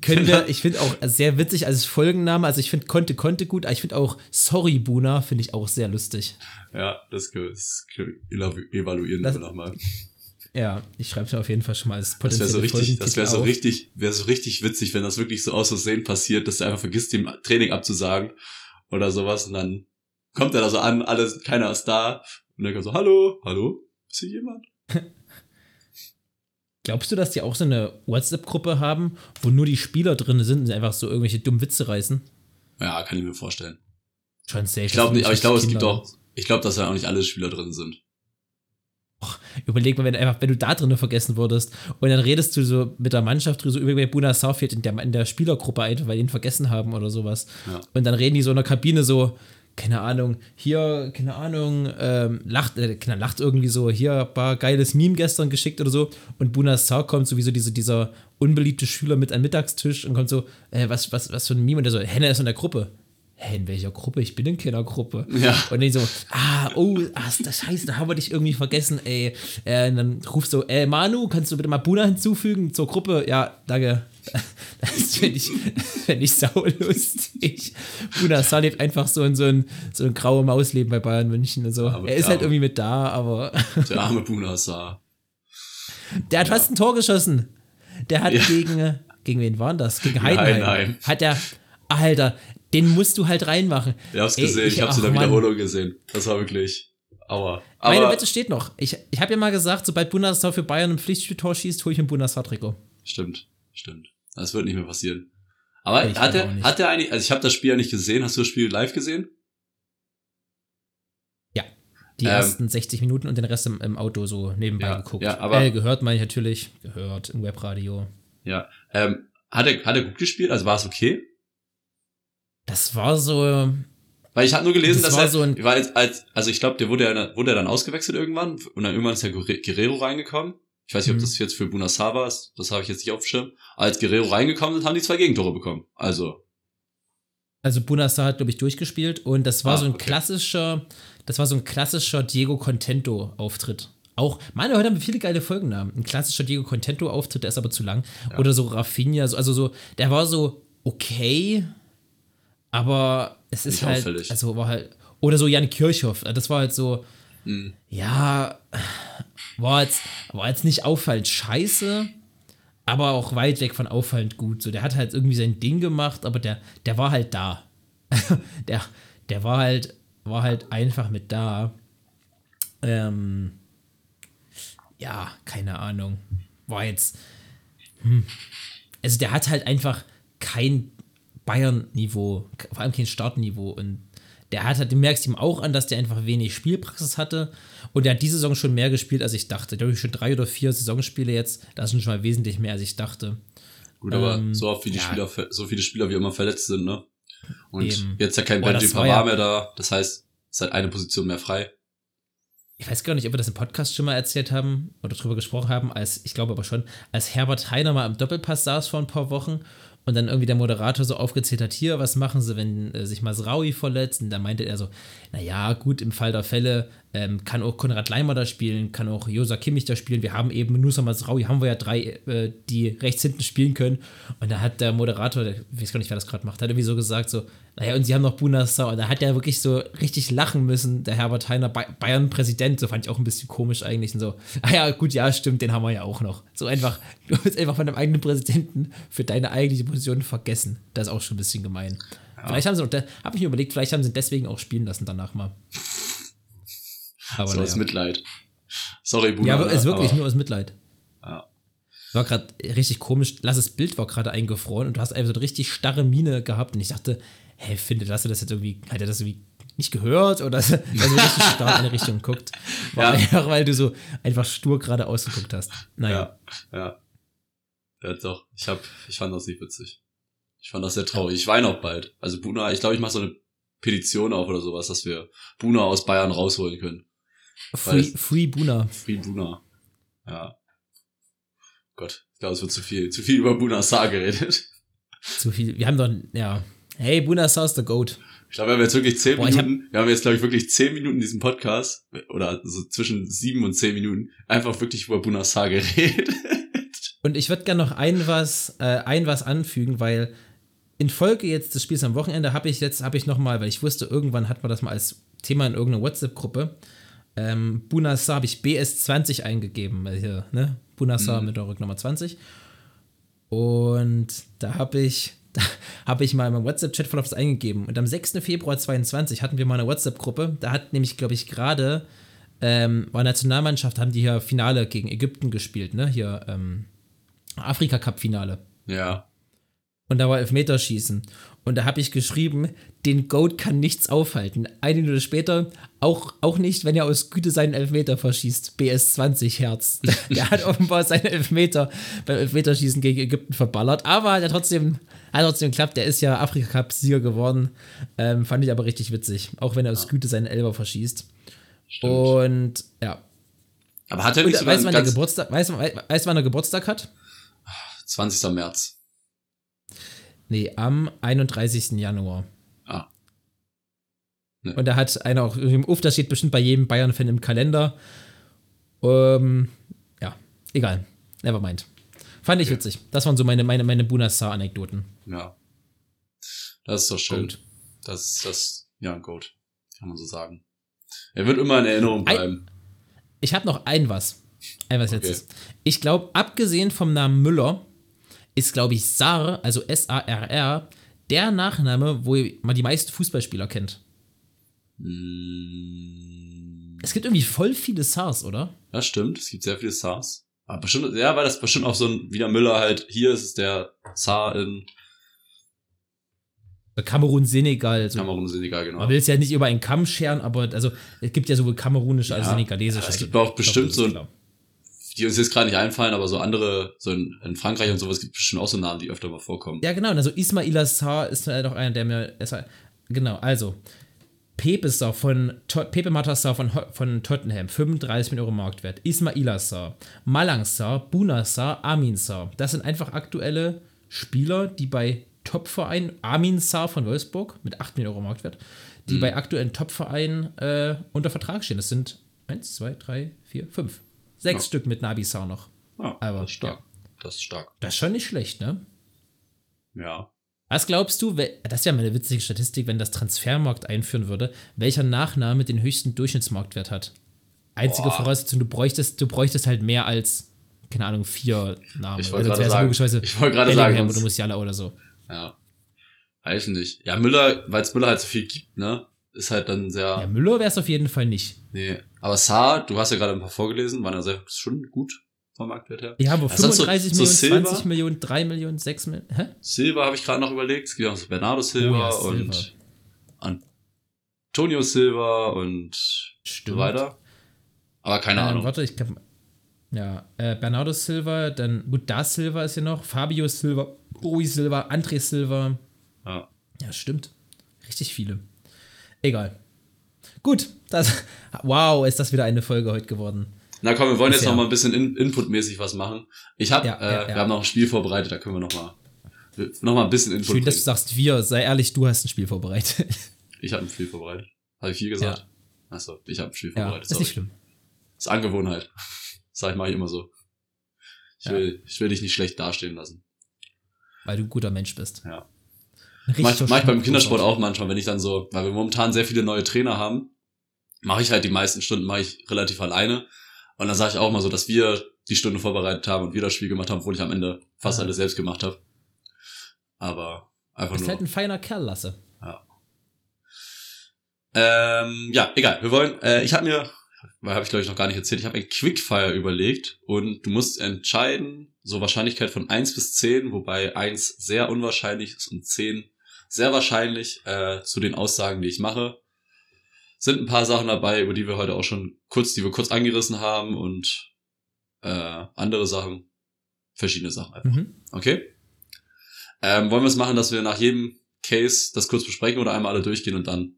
Können wir, ich finde auch sehr witzig als Folgenname, also ich finde Konnte, Konnte gut, aber ich finde auch Sorry, Buna, finde ich auch sehr lustig. Ja, das, können wir- das evaluieren Das- wir nochmal. Ja, ich schreibe es auf jeden Fall schon mal als Das potenzielle wäre so richtig, das wäre so Folgentitel auf. richtig, wäre so richtig witzig, wenn das wirklich so aus Versehen passiert, dass er einfach vergisst, dem Training abzusagen oder sowas und dann kommt er da so an, alles, keiner ist da und dann kommt so, hallo, hallo, ist hier jemand? Glaubst du, dass die auch so eine WhatsApp-Gruppe haben, wo nur die Spieler drin sind und einfach so irgendwelche dummen Witze reißen? Ja, kann ich mir vorstellen. Schon safe. Ich glaube nicht, aber ich glaube, es gibt auch, ich glaube, dass da auch nicht alle Spieler drin sind. Überleg mal, wenn, einfach, wenn du da drin vergessen wurdest und dann redest du so mit der Mannschaft drüber, so über Buna Southfield in der, in der Spielergruppe ein, weil die ihn vergessen haben oder sowas. Ja. Und dann reden die so in der Kabine so, keine Ahnung, hier, keine Ahnung, ähm, lacht, äh, lacht irgendwie so, hier war geiles Meme gestern geschickt oder so. Und Buna Sau kommt sowieso diese, dieser unbeliebte Schüler mit am Mittagstisch und kommt so, äh, was, was, was für ein Meme? Und der so, Henne ist in der Gruppe hä, in welcher Gruppe? Ich bin in keiner Gruppe. Ja. Und dann so, ah, oh, ah, das Scheiße, da haben wir dich irgendwie vergessen, ey. Äh, und dann rufst du, ey, Manu, kannst du bitte mal Buna hinzufügen zur Gruppe? Ja, danke. Das finde ich, find ich saulustig. Buna Sar lebt einfach so in so ein, so ein graue Mausleben bei Bayern München und so. Aber er ist der halt arme- irgendwie mit da, aber Der arme Buna sah. der hat fast ein Tor geschossen. Der hat Ja. gegen, gegen wen war denn das? Gegen Ja, Heidenheim. Heidenheim. Hat er, Alter, den musst du halt reinmachen. Ich hab's Ey, gesehen, ich, hab's in der Mann. Wiederholung gesehen. Das war wirklich. Aua. Meine Aber Wette steht noch. Ich, ich habe ja mal gesagt, sobald Bundesliga für Bayern ein Pflichtspieltor schießt, hole ich ein Bundesliga-Trikot. stimmt, stimmt. Das wird nicht mehr passieren. Aber Ich hat er, hat er eigentlich, also ich habe das Spiel ja nicht gesehen. Hast du das Spiel live gesehen? Ja. Die Ähm, ersten 60 Minuten und den Rest im, im Auto so nebenbei Ja, geguckt. ja, aber- äh, gehört meine ich natürlich. Gehört im Webradio. Ja. Ähm, hat er, hat er gut gespielt? Also war es okay? Das war so. Weil ich habe nur gelesen, Das dass war er, so ein- weil als, als, also ich glaube, der wurde ja, wurde er dann ausgewechselt irgendwann und dann irgendwann ist Guerre- Guerrero reingekommen. Ich weiß nicht, ob Mhm. das jetzt für Bunassar war, das habe ich jetzt nicht auf dem Schirm. Als Guerrero reingekommen sind, haben die zwei Gegentore bekommen. Also, Also Bunasar hat, glaube ich, durchgespielt und das war Ah, so ein okay. klassischer, das war so ein klassischer Diego Contento-Auftritt. Auch, meine, heute haben wir viele geile Folgennamen. Ein klassischer Diego Contento-Auftritt, der ist aber zu lang. Oder so Rafinha, so, also so, der war so okay, aber es ist Nicht halt, auffällig. also war halt, oder so Jan Kirchhoff, das war halt so, mh, ja, war jetzt, war jetzt nicht auffallend scheiße, aber auch weit weg von auffallend gut. So, der hat halt irgendwie sein Ding gemacht, aber der, der war halt da. der, der war halt, war halt einfach mit da. Ähm, ja, keine Ahnung. War jetzt. Hm. Also der hat halt einfach kein Bayern-Niveau, vor allem kein Startniveau. Und der hat halt, du merkst ihm auch an, dass der einfach wenig Spielpraxis hatte. Und der hat diese Saison schon mehr gespielt, als ich dachte. Der hat schon drei oder vier Saisonspiele jetzt. Das sind schon mal wesentlich mehr, als ich dachte. gut, aber Ähm, so oft wie die ja. Spieler, so viele Spieler wie immer verletzt sind, ne? Und Eben. jetzt ja kein Benji Pavard ja- mehr da. Das heißt, es ist halt eine Position mehr frei. Ich weiß gar nicht, ob wir das im Podcast schon mal erzählt haben oder drüber gesprochen haben, als, ich glaube aber schon, als Herbert Heiner mal im Doppelpass saß vor ein paar Wochen und dann irgendwie der Moderator so aufgezählt hat, hier, was machen sie, wenn äh, sich Masraui verletzt? Und da meinte er so, naja, gut, im Fall der Fälle ähm, kann auch Konrad Leimer da spielen, kann auch Josa Kimmich da spielen. Wir haben eben Nusa Masraui, haben wir ja drei, äh, die rechts hinten spielen können. Und da hat der Moderator, der, ich weiß gar nicht, wer das gerade macht, hat irgendwie so gesagt, so, naja, und sie haben noch Bunasau. Und da hat er wirklich so richtig lachen müssen, der Herbert Heiner, Ba- Bayern-Präsident. So fand ich auch ein bisschen komisch eigentlich. Und so, ah ja, gut, ja, stimmt, den haben wir ja auch noch. So einfach, du hast einfach von deinem eigenen Präsidenten für deine eigentliche Position vergessen. Das ist auch schon ein bisschen gemein. Vielleicht haben sie noch, habe ich mir überlegt, vielleicht haben sie ihn deswegen auch spielen lassen danach mal. Aber so aus naja. Mitleid. Sorry, Buna. Ja, aber ist wirklich aber- nur aus Mitleid. Ja. War gerade richtig komisch. Lasses Bild war gerade eingefroren und du hast einfach so eine richtig starre Miene gehabt. Und ich dachte, hä, finde Lasse das jetzt irgendwie, hat er das irgendwie nicht gehört oder dass er so richtig starr in eine Richtung guckt? War Ja. einfach, weil du so einfach stur gerade ausgeguckt hast. Naja. Ja, ja. Ja, doch. Ich hab, ich fand das nicht witzig. Ich fand das sehr traurig. Ich weine auch bald. Also Buna, ich glaube, ich mache so eine Petition auf oder sowas, dass wir Buna aus Bayern rausholen können. Free, Free Buna. Free Buna. Ja. Gott, ich glaube, es wird zu viel, zu viel über Buna Saar geredet. Zu viel. Wir haben doch, ja. Hey, Buna South the Goat. Ich glaube, wir haben jetzt wirklich zehn Boah, ich hab- Minuten, wir haben jetzt, glaube ich, wirklich zehn Minuten in diesem Podcast, oder so zwischen sieben und zehn Minuten, einfach wirklich über Buna Saar geredet. Und ich würde gerne noch ein was, äh, ein was anfügen, weil in Folge jetzt des Spiels am Wochenende habe ich jetzt, habe ich noch mal, weil ich wusste, irgendwann hat man das mal als Thema in irgendeiner WhatsApp-Gruppe. Ähm, Bunasar habe ich BS20 eingegeben, also hier, ne? Bunasar Mhm. mit der Rücknummer 20. Und da habe ich, da habe ich mal in meinem WhatsApp-Chat-Verlauf das eingegeben. Und am 6. Februar 22 hatten wir mal eine WhatsApp-Gruppe. Da hat nämlich, glaube ich, gerade ähm, war Nationalmannschaft, haben die hier Finale gegen Ägypten gespielt, ne? Hier, ähm, Afrika-Cup-Finale. ja. und da war Elfmeterschießen. Und da habe ich geschrieben, den Goat kann nichts aufhalten. Eine Minute später, auch, auch nicht, wenn er aus Güte seinen Elfmeter verschießt. BS 20 Herz. Der hat offenbar seinen Elfmeter beim Elfmeterschießen gegen Ägypten verballert. Aber hat er trotzdem, hat trotzdem geklappt. Der ist ja Afrika-Cup-Sieger geworden. Ähm, fand ich aber richtig witzig. Auch wenn er aus Güte seinen Elber verschießt. Stimmt. Und ja. Aber hat er Und, nicht sogar weißt du, wann der Geburtstag, wann er Geburtstag hat? 20. März? Nee, am 31. Januar. Ah. Ne. Und da hat einer auch im Uff, das steht bestimmt bei jedem Bayern-Fan im Kalender. Ähm, ja, egal. Nevermind. Fand ich Okay. witzig. Das waren so meine, meine, meine Bunassar-Anekdoten. Ja. Das ist doch schön. Goat. Das ist das, ja, Goat. Kann man so sagen. Er wird immer in Erinnerung Ein- bleiben. Ich habe noch ein was. Ein was Okay. letztes. Ich glaube, abgesehen vom Namen Müller, ist, glaube ich, Sar, also S-A-R-R, der Nachname, wo man die meisten Fußballspieler kennt. Mm, Es gibt irgendwie voll viele Sars, oder? Ja, stimmt. Es gibt sehr viele Stars. Aber bestimmt, ja, weil das bestimmt auch so ein, wie der Müller halt, hier ist es der Zar in Kamerun, Senegal. So. Kamerun, Senegal, genau. Man will es ja nicht über einen Kamm scheren, aber also es gibt ja sowohl kamerunische als Ja, senegalesische. es gibt auch bestimmt ich so glaub, ein-. Die uns jetzt gerade nicht einfallen, aber so andere, so in, in Frankreich und sowas gibt es bestimmt auch so Namen, die öfter mal vorkommen. Ja, genau. Also Ismail Assar ist halt auch einer, der mir. es- Genau, also. Pepe Sar von Pepe Matassar von, von Tottenham, 35 Millionen Euro Marktwert. Ismail Assar, Malang Sar, Buna Sar, Amin Sar. Das sind einfach aktuelle Spieler, die bei Topvereinen, Amin Sar von Wolfsburg mit 8 Millionen Euro Marktwert, die bei aktuellen Topvereinen äh, unter Vertrag stehen. Das sind 1, 2, 3, 4, 5. Sechs Ja. Stück mit Nabi Sar noch. Ja, Aber, das ist stark. Das ist stark. Das ist schon nicht schlecht, ne? Ja. Was glaubst du, das wäre mal eine witzige Statistik, wenn das Transfermarkt einführen würde, welcher Nachname den höchsten Durchschnittsmarktwert hat? Einzige Boah. Voraussetzung, du bräuchtest, du bräuchtest halt mehr als, keine Ahnung, vier Namen. Ich wollte Sonst gerade sagen- logischerweise ich wollte gerade sagen, oder sonst- Musiala oder so. Ja. Weiß nicht. Ja, Müller, weil es Müller halt so viel gibt, ne? Ist halt dann sehr. Ja, Müller wäre es auf jeden Fall nicht. Nee. Aber Saar, du hast ja gerade ein paar vorgelesen, waren ja sehr schon gut vom Marktwert her. Ja, sonst so- 35 so Millionen, Silva? 20 Millionen, 3 Millionen, 6 Millionen. Hä? Silva habe ich gerade noch überlegt. Es gibt auch so Bernardo Silva Oh ja, und Antonio Silva und Stimmt. so weiter. Aber keine Ähm, Ahnung. Warte, ich glaube. Ja, äh, Bernardo Silva, dann, gut, da Silva ist ja noch, Fabio Silva, Rui Silva, André Silva. Ja. Ja, stimmt. Richtig viele. Egal. Gut, das. Wow, ist das wieder eine Folge heute geworden. Na komm, wir wollen jetzt ja- noch mal ein bisschen in, inputmäßig was machen. Ich habe, Ja, äh, ja, ja. wir haben noch ein Spiel vorbereitet, da können wir noch mal noch mal ein bisschen Input Schön, dass du sagst, wir. Sei ehrlich, du hast ein Spiel vorbereitet. Ich habe ein Spiel vorbereitet. Habe ich viel gesagt? Achso, ich habe ein Spiel ja, vorbereitet. ist nicht sorry. schlimm. ist Angewohnheit. Sag ich mal immer so. Ich Ja. will, ich will dich nicht schlecht dastehen lassen. Weil du ein guter Mensch bist. Ja. Mach, mach ich beim Kindersport auch manchmal, wenn ich dann so, weil wir momentan sehr viele neue Trainer haben, mache ich halt die meisten Stunden mache ich relativ alleine. Und dann sage ich auch mal so, dass wir die Stunde vorbereitet haben und wir das Spiel gemacht haben, obwohl ich am Ende fast Ja. alles selbst gemacht habe. Aber einfach Bist nur. halt ein feiner Kerl, Lasse. Ähm, ja, egal. Wir wollen, äh, ich habe mir, weil habe ich glaube ich noch gar nicht erzählt, ich habe ein Quickfire überlegt und du musst entscheiden, so Wahrscheinlichkeit von 1 bis 10, wobei 1 sehr unwahrscheinlich ist und 10 sehr wahrscheinlich äh, zu den Aussagen, die ich mache. Sind ein paar Sachen dabei, über die wir heute auch schon kurz, die wir kurz angerissen haben und äh, andere Sachen, verschiedene Sachen einfach. Mhm. Okay? Ähm, wollen wir es machen, dass wir nach jedem Case das kurz besprechen oder einmal alle durchgehen und dann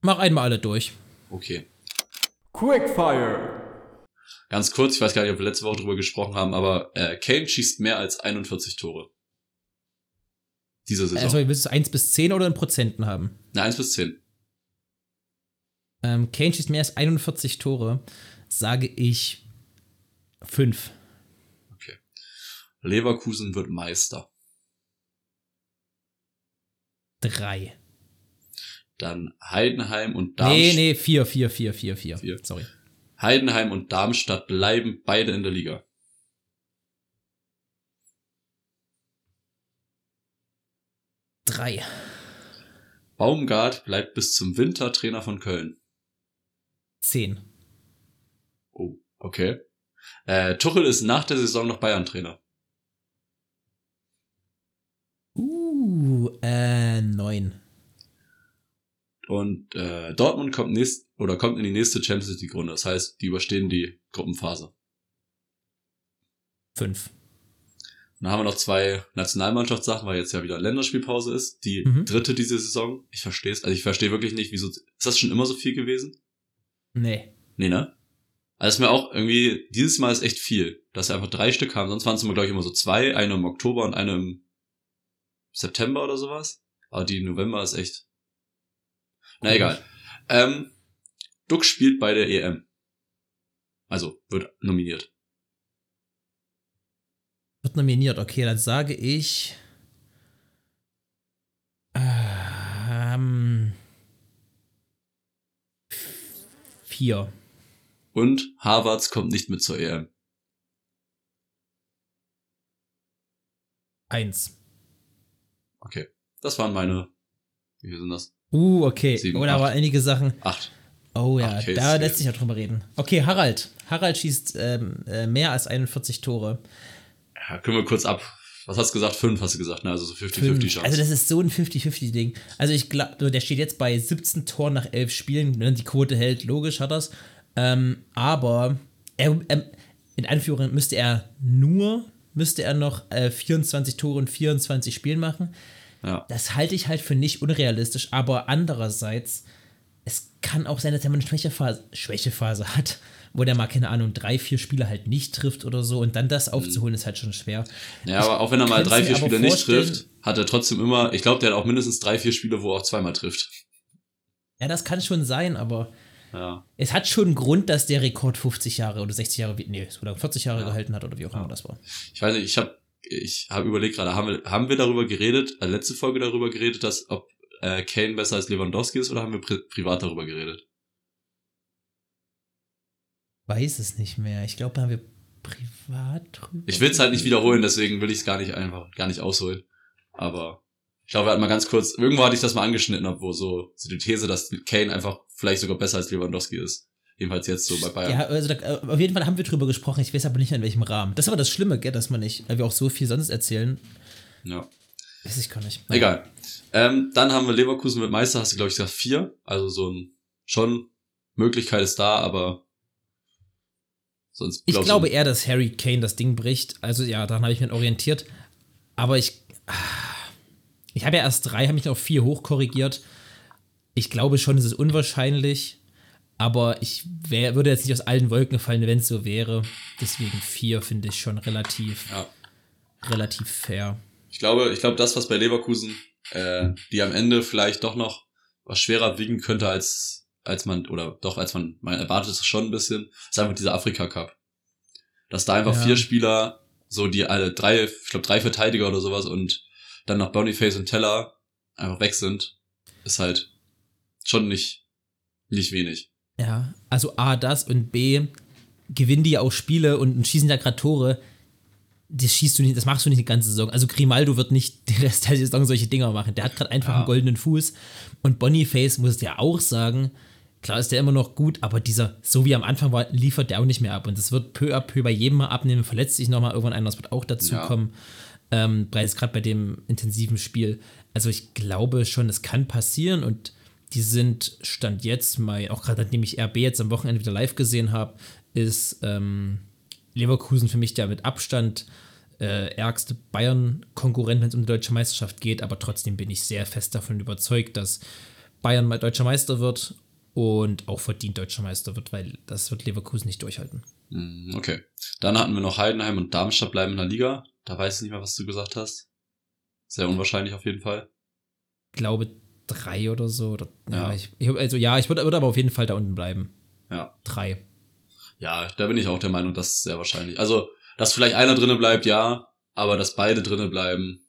Mach einmal alle durch. Okay. Quickfire. Ganz kurz, ich weiß gar nicht, ob wir letzte Woche drüber gesprochen haben, aber äh, Kane schießt mehr als 41 Tore. Diese Saison. Also, willst du 1 bis 10 oder in Prozenten haben? Ne, 1 bis 10. Ähm, Kane schießt mehr als 41 Tore. Sage ich 5. Leverkusen wird Meister. 3. Dann Heidenheim und Darmstadt. Nee, nee, 4, 4, 4, 4, 4. Vier. Sorry. Heidenheim und Darmstadt bleiben beide in der Liga. Drei. Baumgart bleibt bis zum Winter Trainer von Köln. Zehn. Oh, okay. Äh, Tuchel ist nach der Saison noch Bayern-Trainer. neun. Und äh, Dortmund kommt nächst oder kommt in die nächste Champions League Runde. Das heißt, die überstehen die Gruppenphase. Fünf. Dann haben wir noch zwei Nationalmannschaftssachen, weil jetzt ja wieder Länderspielpause ist. Die Mhm. dritte diese Saison. Ich verstehe es. Also ich verstehe wirklich nicht, wieso. Ist das schon immer so viel gewesen? Nee. Nee, ne? Also ist mir auch irgendwie, dieses Mal ist echt viel, dass wir einfach drei Stück haben. Sonst waren es immer, glaube ich, immer so zwei. Eine im Oktober und eine im September oder sowas. Aber die November ist echt. Na egal. Ähm, Duck spielt bei der EM. Also, wird nominiert. Wird nominiert. Okay, dann sage ich. Ähm, vier. Und Harvards kommt nicht mit zur EM. Eins. Okay. Das waren meine. Wie viel sind das? Uh, okay. Sieben, Oder aber acht. einige Sachen. Acht. Oh ja, Acht da lässt sich ja drüber reden. Okay, Harald. Harald schießt ähm, äh, mehr als 41 Tore. Ja, können wir kurz ab. Was hast du gesagt? Fünf hast du gesagt, ne? Also so 50-50 Fünf. Chance. Also das ist so ein 50-50-Ding. Also ich glaube, der steht jetzt bei 17 Toren nach 11 Spielen. Wenn er die Quote hält, logisch hat er's. Ähm, aber er, ähm, in Anführung müsste er nur, müsste er noch äh, 24 Tore in 24 Spielen machen. Ja. Das halte ich halt für nicht unrealistisch, aber andererseits, es kann auch sein, dass er mal eine Schwächephase, Schwächephase hat, wo der mal, keine Ahnung, drei, vier Spiele halt nicht trifft oder so und dann das aufzuholen, ist halt schon schwer. Ja, aber auch wenn er mal drei, vier Spiele nicht trifft, hat er trotzdem immer, ich glaube, der hat auch mindestens drei, vier Spiele, wo er auch zweimal trifft. Ja, das kann schon sein, aber Ja. es hat schon einen Grund, dass der Rekord 50 Jahre oder 60 Jahre, nee, oder 40 Jahre Ja. gehalten hat oder wie auch immer Ja. das war. Ich weiß nicht, ich habe ich hab überlegt gerade, haben wir, haben wir darüber geredet, äh, letzte Folge darüber geredet, dass ob äh, Kane besser als Lewandowski ist oder haben wir pri privat darüber geredet? Weiß es nicht mehr. Ich glaube, da haben wir privat drüber. Ich will es halt nicht wiederholen, deswegen will ich es gar nicht einfach, gar nicht ausholen. Aber ich glaube, wir hatten mal ganz kurz, irgendwo hatte ich das mal angeschnitten, wo so, so die These, dass Kane einfach vielleicht sogar besser als Lewandowski ist. Jedenfalls jetzt so bei Bayern. Ja, also da, äh, auf jeden Fall haben wir drüber gesprochen. Ich weiß aber nicht, in welchem Rahmen. Das ist aber das Schlimme, gell, dass man nicht, weil wir auch so viel sonst erzählen. ja. Weiß ich gar nicht. Egal. Ähm, dann haben wir Leverkusen mit Meister, hast du glaube ich gesagt vier. Also so ein schon Möglichkeit ist da, aber sonst Ich glaube eher, dass Harry Kane das Ding bricht. Also ja, daran habe ich mich orientiert. Aber ich. Ich habe ja erst drei, habe mich auf vier hochkorrigiert. Ich glaube schon, es ist unwahrscheinlich. Aber ich wär, würde jetzt nicht aus allen Wolken fallen, wenn es so wäre. Deswegen vier finde ich schon relativ, ja. relativ fair. Ich glaube, ich glaube, das, was bei Leverkusen, äh, die am Ende vielleicht doch noch was schwerer wiegen könnte als als man oder doch als man man erwartet es schon ein bisschen, ist einfach dieser Afrika Cup. Dass da einfach Ja. vier Spieler, so die alle drei, ich glaube drei Verteidiger oder sowas und dann noch Boniface und Teller einfach weg sind, ist halt schon nicht nicht wenig. Ja, also A, das und B, gewinnen die ja auch Spiele und schießen ja gerade Tore. Das schießt du nicht, das machst du nicht die ganze Saison. Also Grimaldo wird nicht den Rest der Saison solche Dinger machen. Der hat gerade einfach Ja. einen goldenen Fuß. Und Boniface muss ja auch sagen, klar ist der immer noch gut, aber dieser, so wie am Anfang war, liefert der auch nicht mehr ab. Und das wird peu à peu bei jedem mal abnehmen, verletzt sich nochmal irgendwann einer, das wird auch dazu Ja. kommen. Ähm, gerade bei dem intensiven Spiel. Also ich glaube schon, es kann passieren und die sind Stand jetzt mal, auch gerade nachdem ich RB jetzt am Wochenende wieder live gesehen habe, ist ähm, Leverkusen für mich der mit Abstand äh, ärgste Bayern-Konkurrent, wenn es um die deutsche Meisterschaft geht, aber trotzdem bin ich sehr fest davon überzeugt, dass Bayern mal deutscher Meister wird und auch verdient deutscher Meister wird, weil das wird Leverkusen nicht durchhalten. Mm, Okay. Dann hatten wir noch Heidenheim und Darmstadt bleiben in der Liga. Da weiß ich nicht mehr, was du gesagt hast. Sehr unwahrscheinlich auf jeden Fall. Ich glaube drei oder so. Oder, ja. Ja. ich, also ja, ich würde würd aber auf jeden Fall da unten bleiben. Ja. Drei. Ja, da bin ich auch der Meinung, das ist sehr wahrscheinlich. Also, dass vielleicht einer drinne bleibt, ja, aber dass beide drinne bleiben.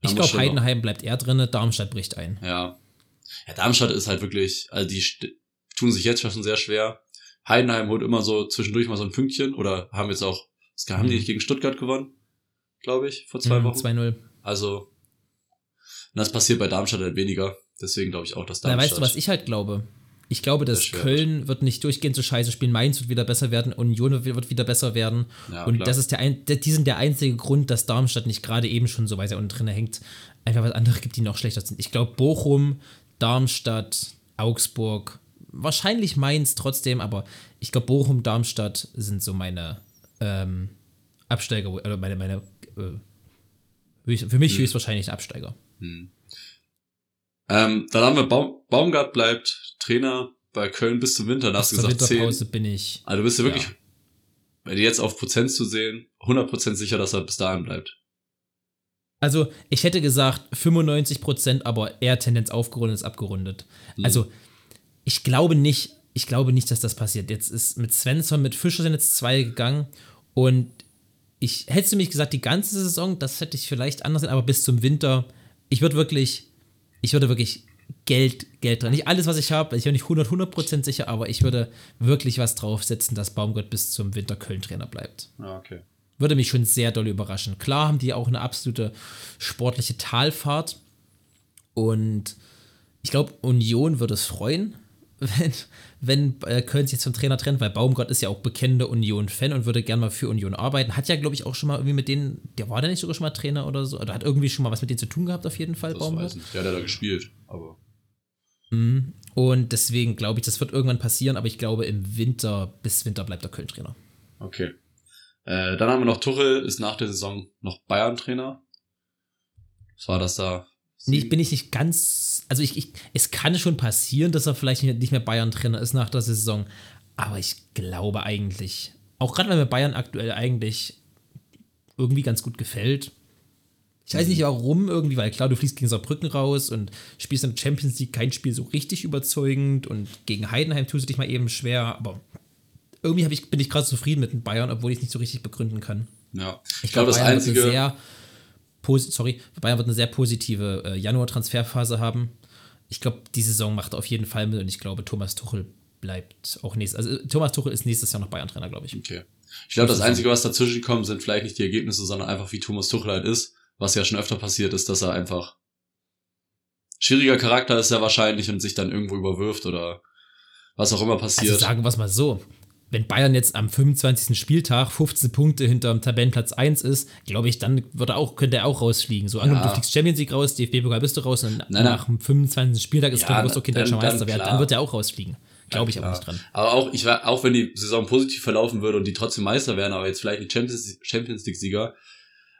Ich glaube, schon noch- Heidenheim bleibt eher drin, Darmstadt bricht ein. Ja. Ja, Darmstadt ist halt wirklich, also die tun sich jetzt schon sehr schwer. Heidenheim holt immer so zwischendurch mal so ein Pünktchen oder haben jetzt auch, das haben die Mhm. nicht gegen Stuttgart gewonnen, glaube ich, vor zwei Mhm, Wochen. 2-0. Also, und das passiert bei Darmstadt halt weniger. Deswegen glaube ich auch, dass Na, Darmstadt. weißt du, was ich halt glaube? Ich glaube, dass. Köln wird nicht durchgehend so scheiße spielen, Mainz wird wieder besser werden, Union wird wieder besser werden. Ja, und klar. das ist der, ein, die sind der einzige Grund, dass Darmstadt nicht gerade eben schon so weit unten drin hängt. Einfach was andere gibt, die noch schlechter sind. Ich glaube, Bochum, Darmstadt, Augsburg, wahrscheinlich Mainz trotzdem, aber ich glaube, Bochum, Darmstadt sind so meine ähm, Absteiger, oder meine, meine äh, für mich Mhm. höchstwahrscheinlich ein Absteiger. Hm. Ähm, dann haben wir Baum, Baumgart bleibt Trainer bei Köln bis zum Winter. Da hast Bis du zur gesagt 10. Winterpause bin ich. Also du bist ja wirklich, Ja. dir jetzt auf Prozent zu sehen, 100% sicher, dass er bis dahin bleibt. Also, ich hätte gesagt 95%, aber eher Tendenz aufgerundet als abgerundet. Mhm. Also, ich glaube nicht, ich glaube nicht, dass das passiert. Jetzt ist mit Svensson, mit Fischer sind jetzt zwei gegangen und ich hättest du mich gesagt, die ganze Saison, das hätte ich vielleicht anders, aber bis zum Winter, ich würde wirklich, ich würde wirklich Geld, Geld dran. Nicht alles, was ich habe, ich bin nicht 100, 100% sicher, aber ich würde wirklich was draufsetzen, dass Baumgart bis zum Winter Köln-Trainer bleibt Ja, okay. würde mich schon sehr doll überraschen. Klar haben die auch eine absolute sportliche Talfahrt und ich glaube, Union würde es freuen, wenn, wenn äh, Köln sich jetzt vom Trainer trennt, weil Baumgart ist ja auch bekennender Union-Fan und würde gerne mal für Union arbeiten. Hat ja, glaube ich, auch schon mal irgendwie mit denen, der war der nicht sogar schon mal Trainer oder so, oder hat irgendwie schon mal was mit denen zu tun gehabt, auf jeden Fall, Das Baumgart. weiß ich nicht. Ja, der hat da gespielt, aber. Mhm. Und deswegen glaube ich, das wird irgendwann passieren, aber ich glaube, im Winter, bis Winter bleibt der Köln-Trainer. Okay. Äh, dann haben wir noch Tuchel, ist nach der Saison noch Bayern-Trainer. Was war das da? Nee, bin ich nicht ganz. Also ich, ich, es kann schon passieren, dass er vielleicht nicht mehr Bayern-Trainer ist nach der Saison. Aber ich glaube eigentlich, auch gerade weil mir Bayern aktuell eigentlich irgendwie ganz gut gefällt. Ich weiß nicht warum irgendwie, weil klar, du fliegst gegen Saarbrücken raus und spielst in der Champions League kein Spiel so richtig überzeugend und gegen Heidenheim tust du dich mal eben schwer, aber irgendwie ich, bin ich gerade zufrieden mit den Bayern, obwohl ich es nicht so richtig begründen kann. Ja. Ich glaube, glaube, das Bayern einzige. sehr sorry, Bayern wird eine sehr positive äh, Januar-Transferphase haben. Ich glaube, die Saison macht auf jeden Fall mit und ich glaube, Thomas Tuchel bleibt auch nächstes. Also äh, Thomas Tuchel ist nächstes Jahr noch Bayern-Trainer, glaube ich. Okay. Ich glaube, das Einzige, was dazwischen kommt, sind vielleicht nicht die Ergebnisse, sondern einfach wie Thomas Tuchel halt ist. Was ja schon öfter passiert ist, dass er einfach schwieriger Charakter ist er wahrscheinlich und sich dann irgendwo überwirft oder was auch immer Also passiert. sagen wir es mal so. Wenn Bayern jetzt am 25. Spieltag 15 Punkte hinterm Tabellenplatz 1 ist, glaube ich, dann wird er auch, könnte er auch rausfliegen. So, angenommen, Ja. du fliegst Champions League raus, DFB-Pokal bist du raus und Nein, nein. nach dem 25. Spieltag ist Ja, klar, du wirst okay dann- deutscher dann Meister werden, dann wird er auch rausfliegen. Glaube ich Ja, aber klar. nicht dran. Aber auch, ich war, auch wenn die Saison positiv verlaufen würde und die trotzdem Meister wären, aber jetzt vielleicht nicht Champions, Champions League Sieger,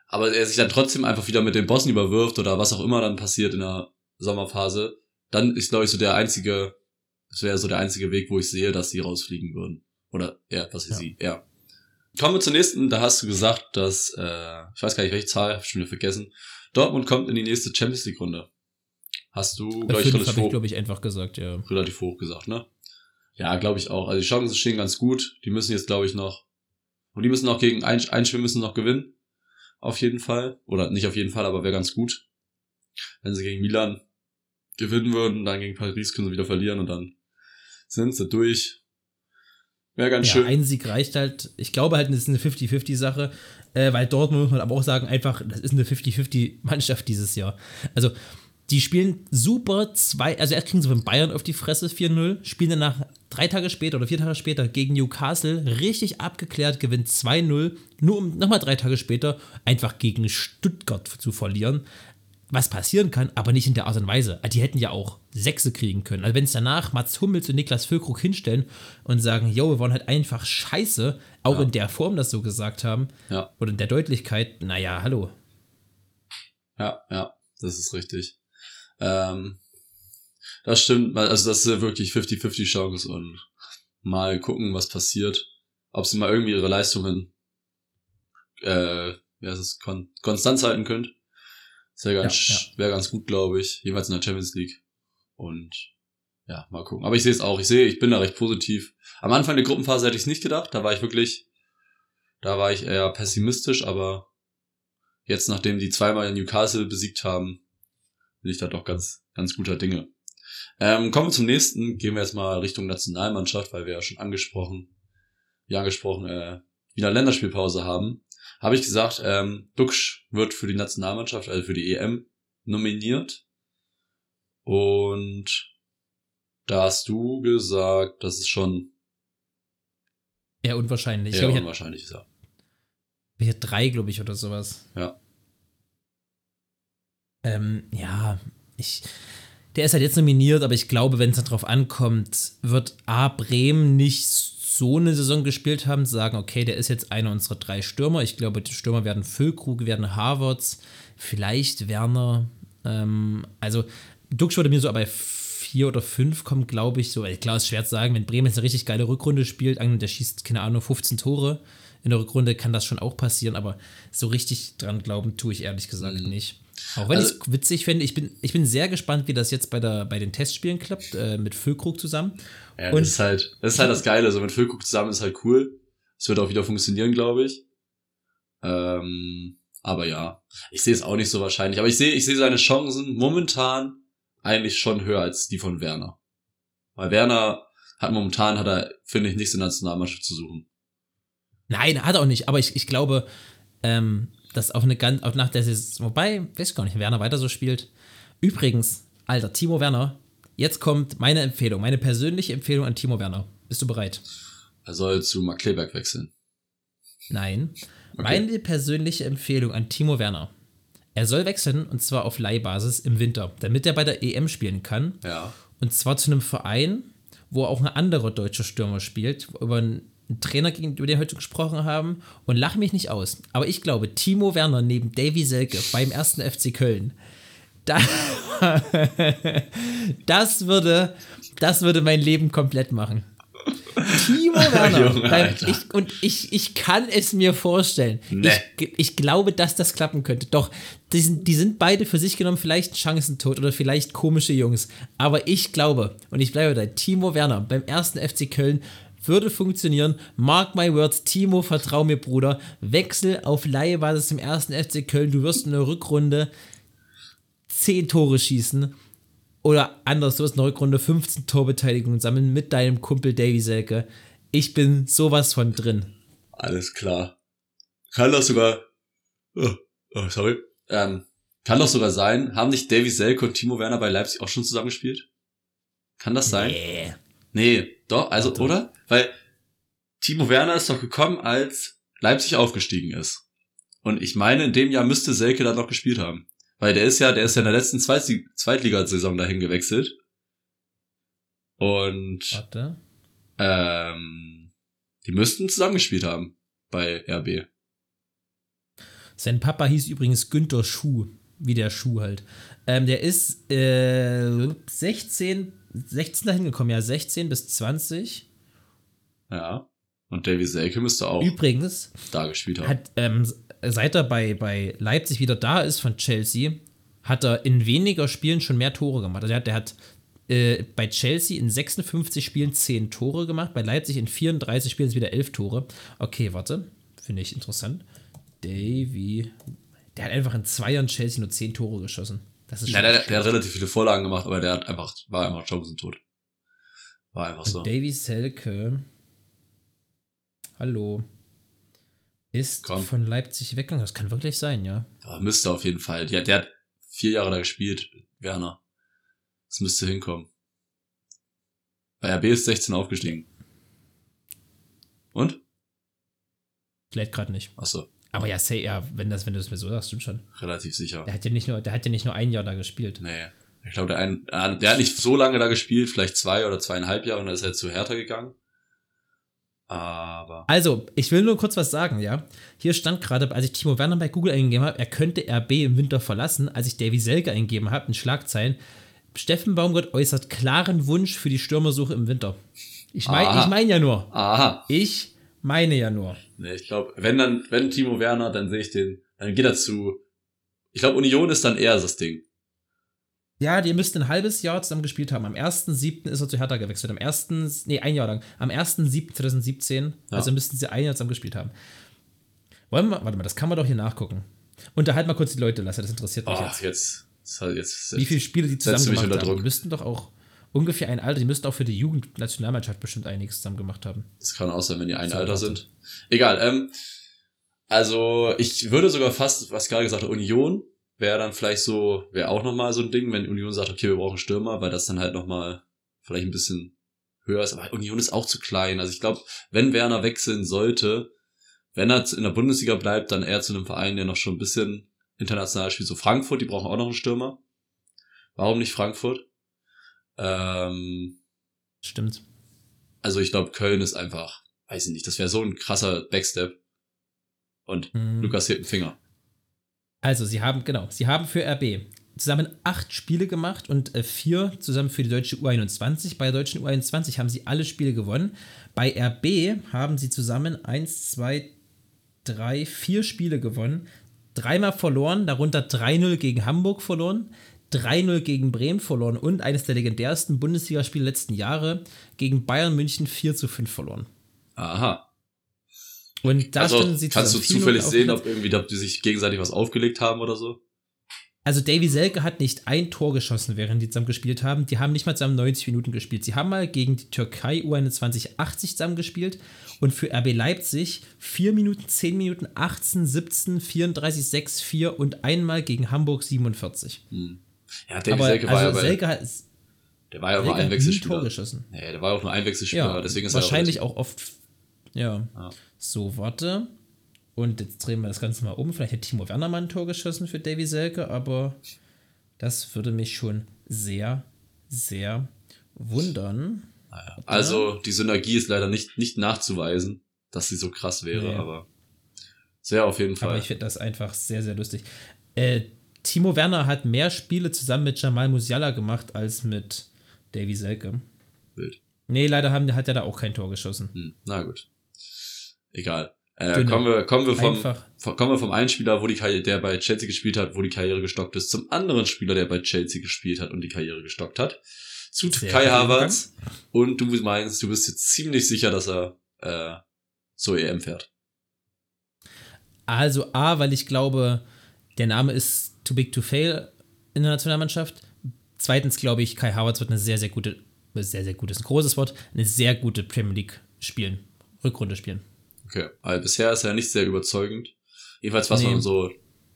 aber er sich dann trotzdem einfach wieder mit den Bossen überwirft oder was auch immer dann passiert in der Sommerphase, dann ist, glaube ich, so der einzige, das wäre so der einzige Weg, wo ich sehe, dass sie rausfliegen würden. Oder, ja, was ich Ja. sie, ja. Kommen wir zur nächsten, da hast du gesagt, dass, äh, ich weiß gar nicht, welche Zahl, hab ich schon wieder vergessen, Dortmund kommt in die nächste Champions League Runde. Hast du, Bei glaube ich, relativ hoch, glaube ich, einfach gesagt, ja. relativ hoch gesagt, ne? Ja, glaube ich auch. Also die Chancen stehen ganz gut. Die müssen jetzt, glaube ich, noch. Und die müssen noch gegen ein, ein Spiel müssen noch gewinnen. Auf jeden Fall. Oder nicht auf jeden Fall, aber wäre ganz gut. Wenn sie gegen Milan gewinnen würden, dann gegen Paris können sie wieder verlieren und dann sind sie durch. Wäre ganz Ja, schön. ein Sieg reicht halt. Ich glaube halt, das ist eine 50-50-Sache, äh, weil Dortmund muss man aber auch sagen, einfach, das ist eine 50-50-Mannschaft dieses Jahr. Also, die spielen super zwei, also erst kriegen sie von Bayern auf die Fresse 4-0, spielen danach drei Tage später oder vier Tage später gegen Newcastle richtig abgeklärt, gewinnt 2-0, nur um nochmal drei Tage später einfach gegen Stuttgart zu verlieren. Was passieren kann, aber nicht in der Art und Weise. Die hätten ja auch Sechse kriegen können. Also wenn es danach Mats Hummels und Niklas Füllkrug hinstellen und sagen, yo, wir waren halt einfach scheiße, auch Ja. in der Form das so gesagt haben, Ja, oder in der Deutlichkeit, naja, hallo. ja, ja, das ist richtig. Ähm, das stimmt, also das ist ja wirklich 50-50 Chance und mal gucken, was passiert. Ob sie mal irgendwie ihre Leistungen äh, wie heißt es, kon Konstanz halten könnt. Wäre ganz, Ja, wär ganz gut, glaube ich. Jeweils in der Champions League. Und ja, mal gucken. Aber ich sehe es auch. Ich sehe, ich bin da recht positiv. Am Anfang der Gruppenphase hätte ich es nicht gedacht. Da war ich wirklich, da war ich eher pessimistisch, aber jetzt, nachdem die zweimal Newcastle besiegt haben, bin ich da doch ganz, ganz guter Dinge. Ähm, kommen wir zum nächsten. Gehen wir jetzt mal Richtung Nationalmannschaft, weil wir ja schon angesprochen, wie angesprochen, äh, wieder Länderspielpause haben. Habe ich gesagt, ähm, Duxch wird für die Nationalmannschaft, also für die EM nominiert. Und Da hast du gesagt, das ist schon Eher unwahrscheinlich. Ich eher hatte unwahrscheinlich. Ist ja. hier drei, glaube ich, oder sowas. ja. Ähm, ja, ich. Der ist halt jetzt nominiert, aber ich glaube, wenn es darauf ankommt, wird A. Bremen nicht so eine Saison gespielt haben, sagen, okay, der ist jetzt einer unserer drei Stürmer. Ich glaube, die Stürmer werden Füllkrug, werden Havertz, vielleicht Werner. Ähm, also, Duxch würde mir so bei vier oder fünf kommen, glaube ich. So, klar, ist schwer zu sagen, wenn Bremen jetzt eine richtig geile Rückrunde spielt, der schießt, keine Ahnung, 15 Tore in der Rückrunde, kann das schon auch passieren, aber so richtig dran glauben tue ich ehrlich gesagt Mhm. nicht. Auch wenn Also- ich es witzig finde, ich bin, ich bin sehr gespannt, wie das jetzt bei, der, bei den Testspielen klappt, äh, mit Füllkrug zusammen. Ja, Und- das ist halt, das ist halt das Geile. So, wenn Füllkrug zusammen ist, halt cool. Es wird auch wieder funktionieren, glaube ich. Ähm, aber ja, ich sehe es auch nicht so wahrscheinlich. Aber ich sehe, ich sehe seine Chancen momentan eigentlich schon höher als die von Werner. Weil Werner hat momentan, hat er, finde ich, nichts in der Nationalmannschaft zu suchen. Nein, hat er auch nicht, aber ich, ich glaube, ähm, dass auch eine ganz, auch nach der Saison, wobei, weiß ich gar nicht, Werner weiter so spielt. Übrigens, Alter, Timo Werner, jetzt kommt meine Empfehlung, meine persönliche Empfehlung an Timo Werner. Bist du bereit? Er soll zu Mark Kleberg wechseln. Nein. Okay. Meine persönliche Empfehlung an Timo Werner. Er soll wechseln und zwar auf Leihbasis im Winter, damit er bei der EM spielen kann. Ja. Und zwar zu einem Verein, wo auch ein anderer deutscher Stürmer spielt, über einen Trainer, gegen- über den wir heute gesprochen haben. Und lach mich nicht aus. Aber ich glaube, Timo Werner neben Davy Selke beim ersten FC Köln, da, das, würde, das würde mein Leben komplett machen. Timo Werner. Junge, ich, und ich, ich kann es mir vorstellen. Nee. Ich, ich glaube, dass das klappen könnte. Doch, die sind, die sind beide für sich genommen vielleicht chancentot oder vielleicht komische Jungs. Aber ich glaube, und ich bleibe da, Timo Werner beim ersten FC Köln würde funktionieren. Mark my words, Timo, vertrau mir, Bruder. Wechsel auf Leihbasis im ersten FC Köln. Du wirst in der Rückrunde 10 Tore schießen. Oder anders, du wirst in der Rückrunde 15 Torbeteiligungen sammeln mit deinem Kumpel Davy Selke. Ich bin sowas von drin. Alles klar. Kann das sogar, oh, oh, sorry, ähm, kann doch sogar sein, haben nicht Davy Selke und Timo Werner bei Leipzig auch schon zusammengespielt? Kann das sein? Nee. Nee, doch, also, Warte. oder? Weil Timo Werner ist doch gekommen, als Leipzig aufgestiegen ist. Und ich meine, in dem Jahr müsste Selke dann noch gespielt haben. Weil der ist ja, der ist ja in der letzten Zweitli- Zweitligasaison dahin gewechselt. Und Warte. ähm, die müssten zusammengespielt haben bei RB. Sein Papa hieß übrigens Günther Schuh, wie der Schuh halt. Ähm, der ist äh, 16, 16 dahin gekommen, ja, 16 bis 20. Ja. Und Davy Selke müsste auch Übrigens da gespielt haben. hat, ähm, seit er bei, bei Leipzig wieder da ist von Chelsea, hat er in weniger Spielen schon mehr Tore gemacht. Also der hat, der hat äh, bei Chelsea in 56 Spielen 10 Tore gemacht, bei Leipzig in 34 Spielen wieder 11 Tore. Okay, warte, finde ich interessant. Davy, der hat einfach in zwei Jahren Chelsea nur 10 Tore geschossen. Das ist schon der, der hat relativ viele Vorlagen gemacht, aber der hat einfach, war einfach chancentot. War einfach so. Davy Selke, hallo, ist Komm. von Leipzig weggegangen. Das kann wirklich sein, ja. Aber müsste auf jeden Fall. Der, der hat vier Jahre da gespielt, Werner. Das müsste hinkommen. Bei RB ist 16 aufgestiegen. Und? Lädt gerade nicht. Achso, Aber ja, say, ja, wenn, das, wenn du das mir so sagst, stimmt schon. relativ sicher. Der hat ja nicht nur, der hat ja nicht nur ein Jahr da gespielt. Nee. Ich glaube, der, ein, der hat nicht so lange da gespielt, vielleicht zwei oder zweieinhalb Jahre und dann ist er zu Hertha gegangen. Aber. Also, ich will nur kurz was sagen, ja. Hier stand gerade, als ich Timo Werner bei Google eingegeben habe, er könnte RB im Winter verlassen. Als ich Davy Selke eingegeben habe, in Schlagzeilen, Steffen Baumgart äußert klaren Wunsch für die Stürmersuche im Winter. Ich meine ich mein ja nur. Aha. Ich meine ja nur. Nee, ich glaube, wenn dann, wenn Timo Werner, dann sehe ich den, dann geht er zu. Ich glaube, Union ist dann eher das Ding. Ja, die müssten ein halbes Jahr zusammen gespielt haben. Am 1.7. ist er zu Hertha gewechselt. Am 1. Nee, ein Jahr lang. Am 1.7.2017. Ja. Also müssten sie ein Jahr zusammen gespielt haben. Wollen wir, warte mal, das kann man doch hier nachgucken. Unterhalt mal kurz die Leute, Lasse, das interessiert mich Oh, jetzt. jetzt. jetzt, jetzt, jetzt Wie viele Spiele die zusammen gemacht haben. Druck. Die müssten doch auch ungefähr ein Alter, die müssten auch für die Jugendnationalmannschaft bestimmt einiges zusammen gemacht haben. Das kann auch sein, wenn die ein So, Alter sind. Egal, ähm, also ich würde sogar fast, was gerade gesagt Union wäre dann vielleicht so, wäre auch nochmal so ein Ding, wenn Union sagt, okay, wir brauchen Stürmer, weil das dann halt nochmal vielleicht ein bisschen höher ist, aber Union ist auch zu klein. Also ich glaube, wenn Werner wechseln sollte, wenn er in der Bundesliga bleibt, dann eher zu einem Verein, der noch schon ein bisschen international spielt. So Frankfurt, die brauchen auch noch einen Stürmer. Warum nicht Frankfurt? Ähm, Stimmt. also ich glaube, Köln ist einfach, weiß ich nicht, das wäre so ein krasser Backstep. Und Mhm. Lukas hebt einen Finger. Also, sie haben, genau, sie haben für RB zusammen acht Spiele gemacht und äh, vier zusammen für die deutsche U21. Bei der deutschen U21 haben sie alle Spiele gewonnen. Bei RB haben sie zusammen eins, zwei, drei, vier Spiele gewonnen. Dreimal verloren, darunter 3-0 gegen Hamburg verloren, 3-0 gegen Bremen verloren und eines der legendärsten Bundesligaspiele letzten Jahre gegen Bayern München 4 zu 5 verloren. Aha. Und da also sie kannst du zusammen 4-0 zufällig sehen, ob irgendwie ob die sich gegenseitig was aufgelegt haben oder so? Also Davy Selke hat nicht ein Tor geschossen, während die zusammen gespielt haben. Die haben nicht mal zusammen 90 Minuten gespielt. Sie haben mal gegen die Türkei U21 80 zusammen gespielt und für RB Leipzig 4 Minuten, 10 Minuten, 18, 17, 34, 6, 4 und einmal gegen Hamburg 47. Hm. Ja, Aber Selke war also ja bei, Selke hat, der war ja Selke nur hat ein nie ein Tor geschossen. Nee, der war auch nur ein Wechselspieler, Ja, deswegen ist wahrscheinlich er auch auch oft. Ja. Ja. So, warte. Und jetzt drehen wir das Ganze mal um. Vielleicht hat Timo Werner mal ein Tor geschossen für Davy Selke, aber das würde mich schon sehr, sehr wundern. Also die Synergie ist leider nicht, nicht nachzuweisen, dass sie so krass wäre, Nee. aber sehr auf jeden Aber Fall. ich finde das einfach sehr, sehr lustig. Äh, Timo Werner hat mehr Spiele zusammen mit Jamal Musiala gemacht als mit Davy Selke. Wild. Nee, leider haben, hat er da auch kein Tor geschossen. Hm, na gut. Egal. Äh, kommen, wir, kommen, wir vom, vom- kommen wir vom einen Spieler, wo die Karriere, der bei Chelsea gespielt hat, wo die Karriere gestockt ist, zum anderen Spieler, der bei Chelsea gespielt hat und die Karriere gestockt hat. Zu Sehr Kai Havertz. Und du meinst, du bist jetzt ziemlich sicher, dass er äh, zur EM fährt. Also A, weil ich glaube, der Name ist too big to fail in der Nationalmannschaft. Zweitens glaube ich, Kai Havertz wird eine sehr, sehr gute, sehr, sehr gutes, ein großes Wort, eine sehr gute Premier League spielen, Rückrunde spielen. Okay, weil bisher ist er nicht sehr überzeugend. Jedenfalls, was Nee. man so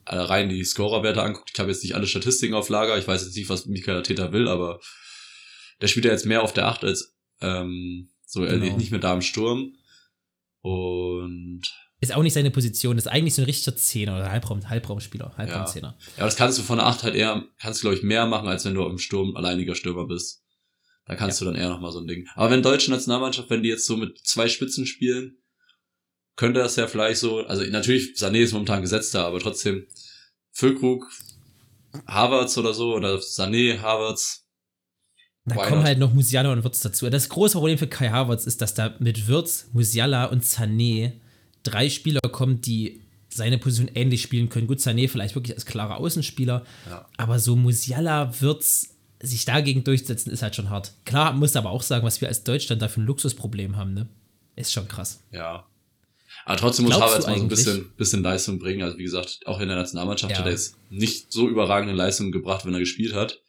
äh, rein die Scorerwerte anguckt. Ich habe jetzt nicht alle Statistiken auf Lager. Ich weiß jetzt nicht, was Michael Arteta will, aber der spielt ja jetzt mehr auf der Acht als ähm, so er Genau. nicht mehr da im Sturm. Und Ist auch nicht seine Position, ist eigentlich so ein richtiger Zehner oder Halbraum, Halbraumspieler, Halbraumzehner. ja, das kannst du von der Acht halt eher, kannst du glaube ich mehr machen, als wenn du im Sturm alleiniger Stürmer bist. Da kannst du dann eher nochmal so ein Ding. Aber wenn deutsche Nationalmannschaft, wenn die jetzt so mit zwei Spitzen spielen, könnte das ja vielleicht so, also natürlich, Sané ist momentan gesetzter, aber trotzdem, Füllkrug, Havertz oder so, oder Sané, Havertz, Da Why kommen halt noch Musiala und Wirtz dazu. Das große Problem für Kai Havertz ist, dass da mit Wirtz, Musiala und Sané drei Spieler kommen, die seine Position ähnlich spielen können. Gut, Sané vielleicht wirklich als klarer Außenspieler, Ja. aber so Musiala, Wirtz, sich dagegen durchsetzen, ist halt schon hart. Klar, muss aber auch sagen, was wir als Deutschland da für ein Luxusproblem haben, ne? Ist schon krass. ja. Aber trotzdem muss Glaubst du mal so ein bisschen, bisschen Leistung bringen. Also wie gesagt, auch in der Nationalmannschaft Ja. hat er jetzt nicht so überragende Leistungen gebracht, wenn er gespielt hat.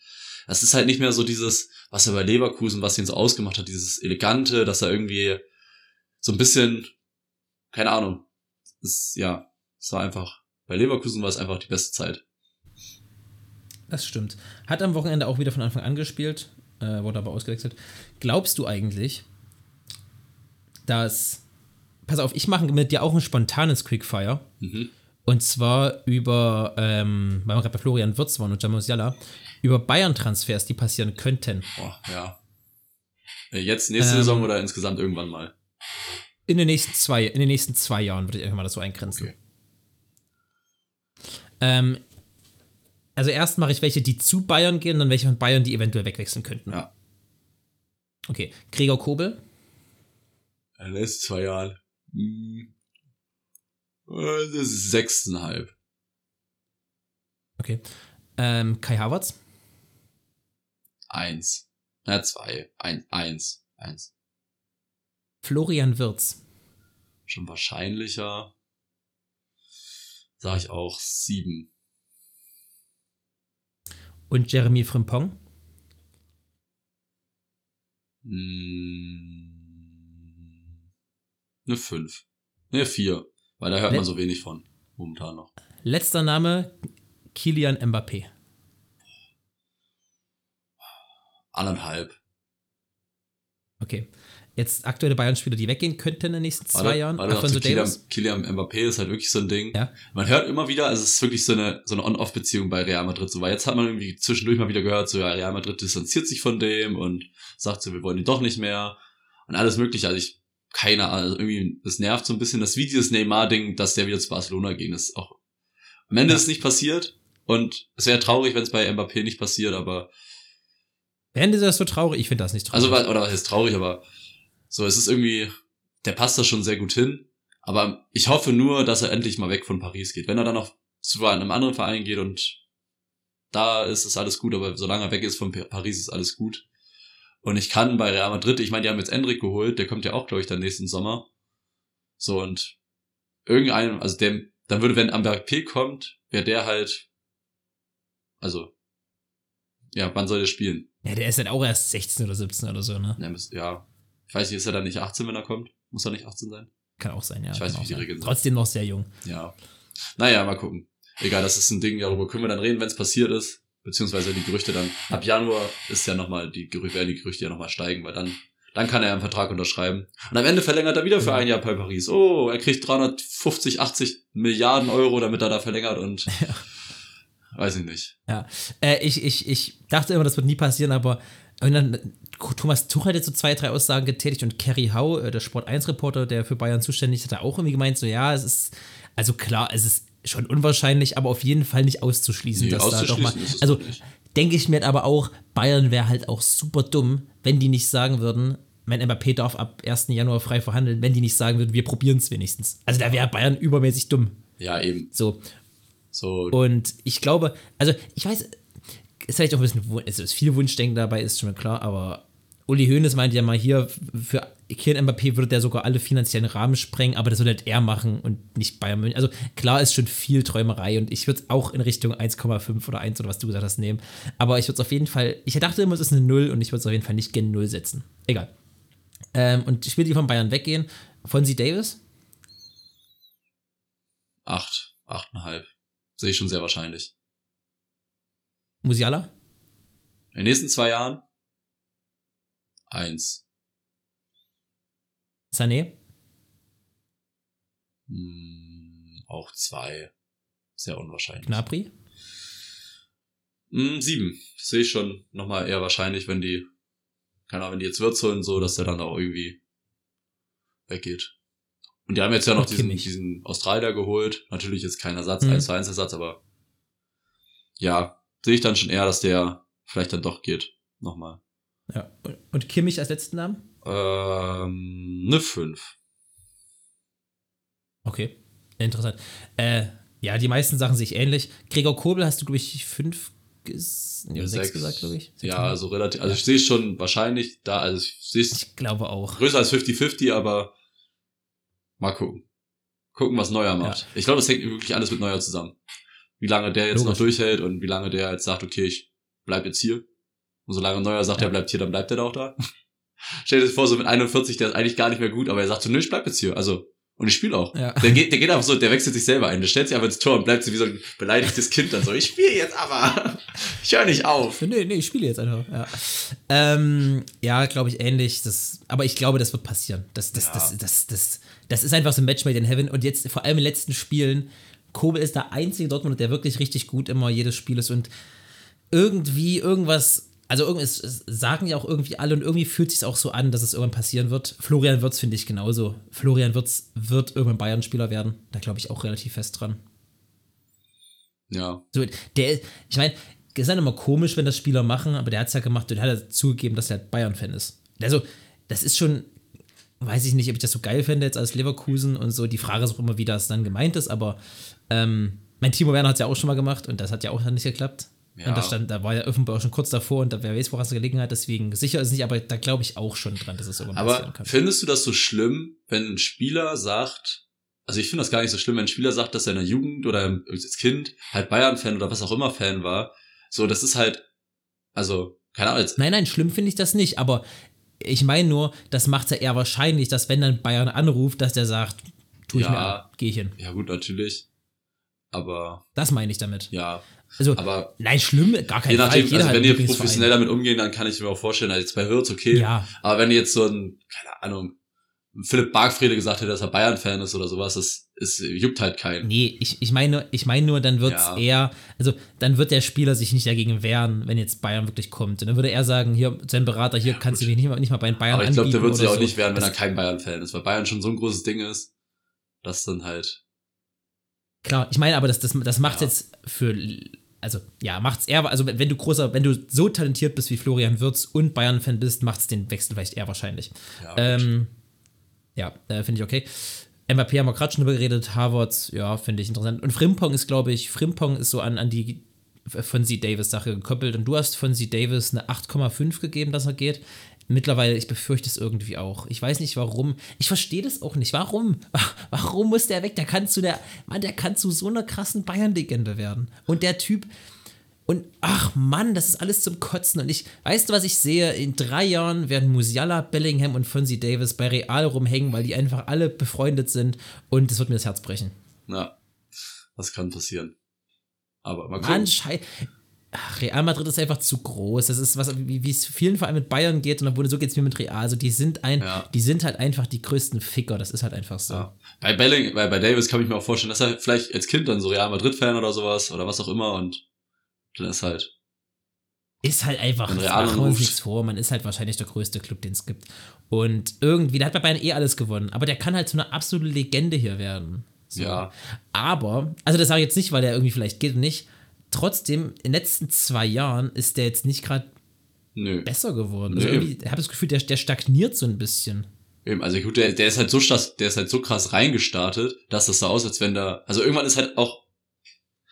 Das ist halt nicht mehr so dieses, was er bei Leverkusen, was ihn so ausgemacht hat, dieses Elegante, dass er irgendwie so ein bisschen, keine Ahnung, ist, ja, es war einfach, bei Leverkusen war es einfach die beste Zeit. Das stimmt. Hat am Wochenende auch wieder von Anfang an gespielt, äh, wurde aber ausgewechselt. Glaubst du eigentlich, dass. Pass auf, ich mache mit dir auch ein spontanes Quickfire. Mhm. Und zwar über, ähm, weil wir gerade bei Florian Wirtz waren und Jamus Jalla, über Bayern-Transfers, die passieren könnten. Boah, ja. Äh, Jetzt nächste Ähm, Saison oder insgesamt irgendwann mal? In den nächsten zwei, in den nächsten zwei Jahren würde ich einfach mal das so eingrenzen. Okay. Ähm, also erst mache ich welche, die zu Bayern gehen, dann welche von Bayern, die eventuell wegwechseln könnten. Ja. Okay. Gregor Kobel, den nächsten zwei Jahren. Hm. Äh, sechseinhalb. okay. Ähm, Kai Havertz, Eins. Na, zwei. Ein, eins. Eins. Florian Wirtz, Schon wahrscheinlicher. Sag ich auch sieben. und Jeremy Frimpong. Hm. Eine fünf. Ne, vier. Weil da hört Ne- man so wenig von. Momentan noch. Letzter Name, Kilian Mbappé. Anderthalb. Okay. Jetzt aktuelle Bayern-Spieler, die weggehen könnten in den nächsten zwei Warte, Jahren. warte, Alfonso Davis. Kylian Mbappé ist halt wirklich so ein Ding. Ja. Man hört immer wieder, also es ist wirklich so eine, so eine On-Off-Beziehung bei Real Madrid. So, weil jetzt hat man irgendwie zwischendurch mal wieder gehört, so ja, Real Madrid distanziert sich von dem und sagt so, wir wollen ihn doch nicht mehr. Und alles mögliche. Also ich, keine Ahnung, also irgendwie, das nervt so ein bisschen. Das wie dieses Neymar-Ding, dass der wieder zu Barcelona ging, das ist auch, am Ende Ja. ist es nicht passiert. Und es wäre traurig, wenn es bei Mbappé nicht passiert, aber Wären das so traurig? Ich finde das nicht traurig. Also, oder was heißt traurig, aber so, es ist irgendwie, der passt da schon sehr gut hin. Aber ich hoffe nur, dass er endlich mal weg von Paris geht. Wenn er dann noch zu einem anderen Verein geht und da ist es alles gut, aber solange er weg ist von Pa- Paris ist alles gut. Und ich kann bei Real Madrid, ich meine, die haben jetzt Endrick geholt, der kommt ja auch, glaube ich, dann nächsten Sommer. So, und irgendeinem, also dem, dann würde, wenn Mbappé kommt, wäre der halt, also, ja, wann soll der spielen? ja, der ist halt auch erst 16 oder 17 oder so, ne? Ja, ja. Ich weiß nicht, ist er dann nicht 18, wenn er kommt? Muss er nicht 18 sein? Kann auch sein, ja. Ich weiß nicht, wie die. Regeln sind. Trotzdem noch sehr jung. Ja. Naja, mal gucken. Egal, das ist ein Ding, darüber können wir dann reden, wenn es passiert ist. Beziehungsweise die Gerüchte dann. Ab Januar ist ja nochmal, die Gerüchte, werden die Gerüchte ja nochmal steigen, weil dann, dann kann er einen Vertrag unterschreiben. Und am Ende verlängert er wieder für ein Jahr bei Paris. Oh, er kriegt 350, 80 Milliarden Euro, damit er da verlängert und weiß ich nicht. Äh, ich, ich, ich dachte immer, das wird nie passieren, aber und dann, Thomas Tuchel hat jetzt so zwei, drei Aussagen getätigt und Kerry Howe, äh, der Sport 1-Reporter, der für Bayern zuständig ist, hat auch irgendwie gemeint, so ja, es ist, also klar, es ist schon unwahrscheinlich, aber auf jeden Fall nicht auszuschließen, Nee, dass da doch mal, auszuschließen es also denke ich mir aber auch, Bayern wäre halt auch super dumm, wenn die nicht sagen würden, mein Mbappé darf ab 1. Januar frei verhandeln, wenn die nicht sagen würden, wir probieren es wenigstens. Also da wäre Bayern übermäßig dumm. Ja, eben. So, So, und ich glaube, also ich weiß, ist vielleicht auch ein bisschen, es ist viel Wunschdenken dabei, ist schon mal klar, aber Uli Hoeneß meinte ja mal hier, für Kylian Mbappé würde der sogar alle finanziellen Rahmen sprengen, aber das würde halt er machen und nicht Bayern München. Also klar ist schon viel Träumerei und ich würde es auch in Richtung 1,5 oder 1 oder was du gesagt hast nehmen, aber ich würde es auf jeden Fall, ich dachte immer, es ist eine Null und ich würde es auf jeden Fall nicht gen Null setzen. Egal. Ähm, und Spieler, die von Bayern weggehen, Fonzie Davis, acht, achteinhalb. Sehe ich schon sehr wahrscheinlich. Musiala, In den nächsten zwei Jahren eins. Sané, Hm, auch zwei. Sehr unwahrscheinlich. Gnabry, Hm, sieben. Das sehe ich schon nochmal eher wahrscheinlich, wenn die, keine Ahnung, wenn die jetzt Wirtz holen, so, dass der dann auch irgendwie weggeht. Und die haben jetzt ja noch diesen, diesen Australier geholt. Natürlich jetzt kein Ersatz, Mhm. 1 zu 1 Ersatz, aber ja, sehe ich dann schon eher, dass der vielleicht dann doch geht. Nochmal. Ja. Und- Kimmich als letzten Namen? Ähm, eine 5. Okay, interessant. Äh, ja, die meisten Sachen sehe ich ähnlich. Gregor Kobel hast du, glaube ich, fünf ges ja, sechs, gesagt, glaube ich. Sechs Ja, Mal. also relativ, also ich sehe schon wahrscheinlich da, also ich sehe es ich glaube auch. größer als 50-50, aber mal gucken. Gucken, was Neuer macht. Ich glaube, das hängt wirklich alles mit Neuer zusammen. Wie lange der jetzt Logisch. noch durchhält und wie lange der jetzt sagt, okay, ich bleib jetzt hier. Und solange Neuer sagt, er bleibt hier, dann bleibt er da auch da. Stell dir das vor, so mit 41, der ist eigentlich gar nicht mehr gut, aber er sagt so, nö, ich bleib jetzt hier. Also, und ich spiele auch. Ja. Der geht, der geht einfach so, der wechselt sich selber ein. Der stellt sich einfach ins Tor und bleibt so wie so ein beleidigtes Kind dann so, ich spiele jetzt aber. Ich höre nicht auf. Nee, nee, ich spiele jetzt einfach. Ja, ähm, ja glaube ich, ähnlich. Das, aber ich glaube, das wird passieren. Das, das, Ja. das, das, das, das ist einfach so ein Match made in heaven. Und jetzt, vor allem in den letzten Spielen, Kobel ist der einzige Dortmund, der wirklich richtig gut immer jedes Spiel ist. Und irgendwie irgendwas, also irgendwas sagen ja auch irgendwie alle und irgendwie fühlt sich auch so an, dass es irgendwann passieren wird. Florian Wirtz finde ich genauso. Florian Wirtz wird irgendwann Bayern-Spieler werden. Da glaube ich auch relativ fest dran. Ja. So, der, ich meine, ist dann immer komisch, wenn das Spieler machen, aber der hat es ja gemacht und hat er zugegeben, dass er halt Bayern-Fan ist. Also, das ist schon, weiß ich nicht, ob ich das so geil fände jetzt als Leverkusen und so. Die Frage ist auch immer, wie das dann gemeint ist, aber ähm, mein Timo Werner hat es ja auch schon mal gemacht und das hat ja auch nicht geklappt. Ja. Und da stand, da war ja offenbar auch schon kurz davor und da, wer weiß, woran es gelegen hat, deswegen sicher ist es nicht, aber da glaube ich auch schon dran, dass es irgendwann passieren Aber kann. findest du das so schlimm, wenn ein Spieler sagt, also ich finde das gar nicht so schlimm, wenn ein Spieler sagt, dass er in der Jugend oder als Kind halt Bayern-Fan oder was auch immer Fan war. So, das ist halt, also, keine Ahnung, Nein, nein, schlimm finde ich das nicht, aber ich meine nur, das macht ja eher wahrscheinlich, dass wenn dann Bayern anruft, dass der sagt, tu ich Ja. mir an, geh ich hin. ja gut, natürlich. Aber Das meine ich damit. ja, Also, aber nein, schlimm, gar kein je Fall. nachdem, Jeder also wenn Lieblingsverein. professionell damit umgehen, dann kann ich mir auch vorstellen, also jetzt bei Hürz okay. Ja, Aber wenn jetzt so ein, keine Ahnung, Philipp Bargfrede gesagt hätte, dass er Bayern-Fan ist oder sowas, das ist, juckt halt keinen. nee, ich, ich meine, ich meine nur, dann wird's Ja. eher, also dann wird der Spieler sich nicht dagegen wehren, wenn jetzt Bayern wirklich kommt. Und dann würde er sagen, hier, sein Berater, hier kannst du mich nicht mal, nicht mal bei Bayern Aber ich glaube, der wird sich auch so. nicht wehren, wenn Das- er kein Bayern-Fan ist, weil Bayern schon so ein großes Ding ist, dass dann halt, Klar, ich meine aber, das, das, das macht Ja. jetzt für, also ja, macht's eher, also wenn du großer, wenn du so talentiert bist wie Florian Wirtz und Bayern-Fan bist, macht's den Wechsel vielleicht eher wahrscheinlich. ja. Ähm, ja, äh, finde ich okay. MVP haben wir gerade schon drüber geredet, Harvards, ja, finde ich interessant. Und Frimpong ist, glaube ich, Frimpong ist so an, an die von C. Davis-Sache gekoppelt. Und du hast von C. Davis eine 8,5 gegeben, dass er geht. Mittlerweile, ich befürchte es irgendwie auch. Ich weiß nicht warum. Ich verstehe das auch nicht. Warum? Warum muss der weg? Der kann zu der, Mann, der kann zu so einer krassen Bayern-Legende werden. Und der Typ, und ach Mann, das ist alles zum Kotzen. Und ich, weißt du, was ich sehe? In drei Jahren werden Musiala, Bellingham und Fonzie Davis bei Real rumhängen, weil die einfach alle befreundet sind. Und das wird mir das Herz brechen. ja, das kann passieren. Aber mal gucken. Schei Ach, Real Madrid ist einfach zu groß. Das ist was, wie wie es vielen vor allem mit Bayern geht und obwohl so geht es mir mit Real. Also die sind ein, Ja. die sind halt einfach die größten Ficker. Das ist halt einfach so. Ja. Bei Belling, bei, bei Davis kann ich mir auch vorstellen, dass er vielleicht als Kind dann so Real Madrid-Fan oder sowas oder was auch immer und dann ist halt, Ist halt einfach, machen wir uns nichts vor, man ist halt wahrscheinlich der größte Club, den es gibt. Und irgendwie, der hat bei Bayern eh alles gewonnen, aber der kann halt so eine absolute Legende hier werden. So. ja, Aber, also das sage ich jetzt nicht, weil der irgendwie vielleicht geht und nicht. Trotzdem, in den letzten zwei Jahren ist der jetzt nicht gerade besser geworden. Also ich habe das Gefühl, der, der stagniert so ein bisschen. Eben, also gut, der, der ist halt so krass, der ist halt so krass reingestartet, dass das so aus, als wenn da, also irgendwann ist halt auch,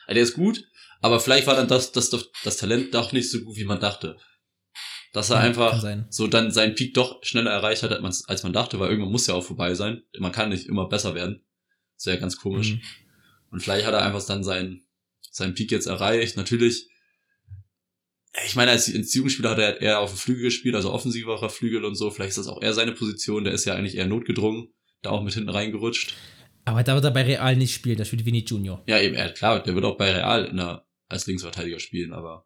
also der ist gut, aber vielleicht war dann das, das, das, Talent doch nicht so gut, wie man dachte. Dass er Ja, einfach so dann seinen Peak doch schneller erreicht hat, als man, als man dachte, weil irgendwann muss ja auch vorbei sein. Man kann nicht immer besser werden. Das ist ja ganz komisch. Mhm. Und vielleicht hat er einfach dann seinen, seinen Peak jetzt erreicht. Natürlich, ich meine, als, als Jugendspieler hat er eher auf dem Flügel gespielt, also offensiverer Flügel und so. Vielleicht ist das auch eher seine Position. Der ist ja eigentlich eher notgedrungen, da auch mit hinten reingerutscht. Aber da wird er bei Real nicht spielen, da spielt Vinny Junior. Ja, eben, ja, klar, der wird auch bei Real in der, als Linksverteidiger spielen, aber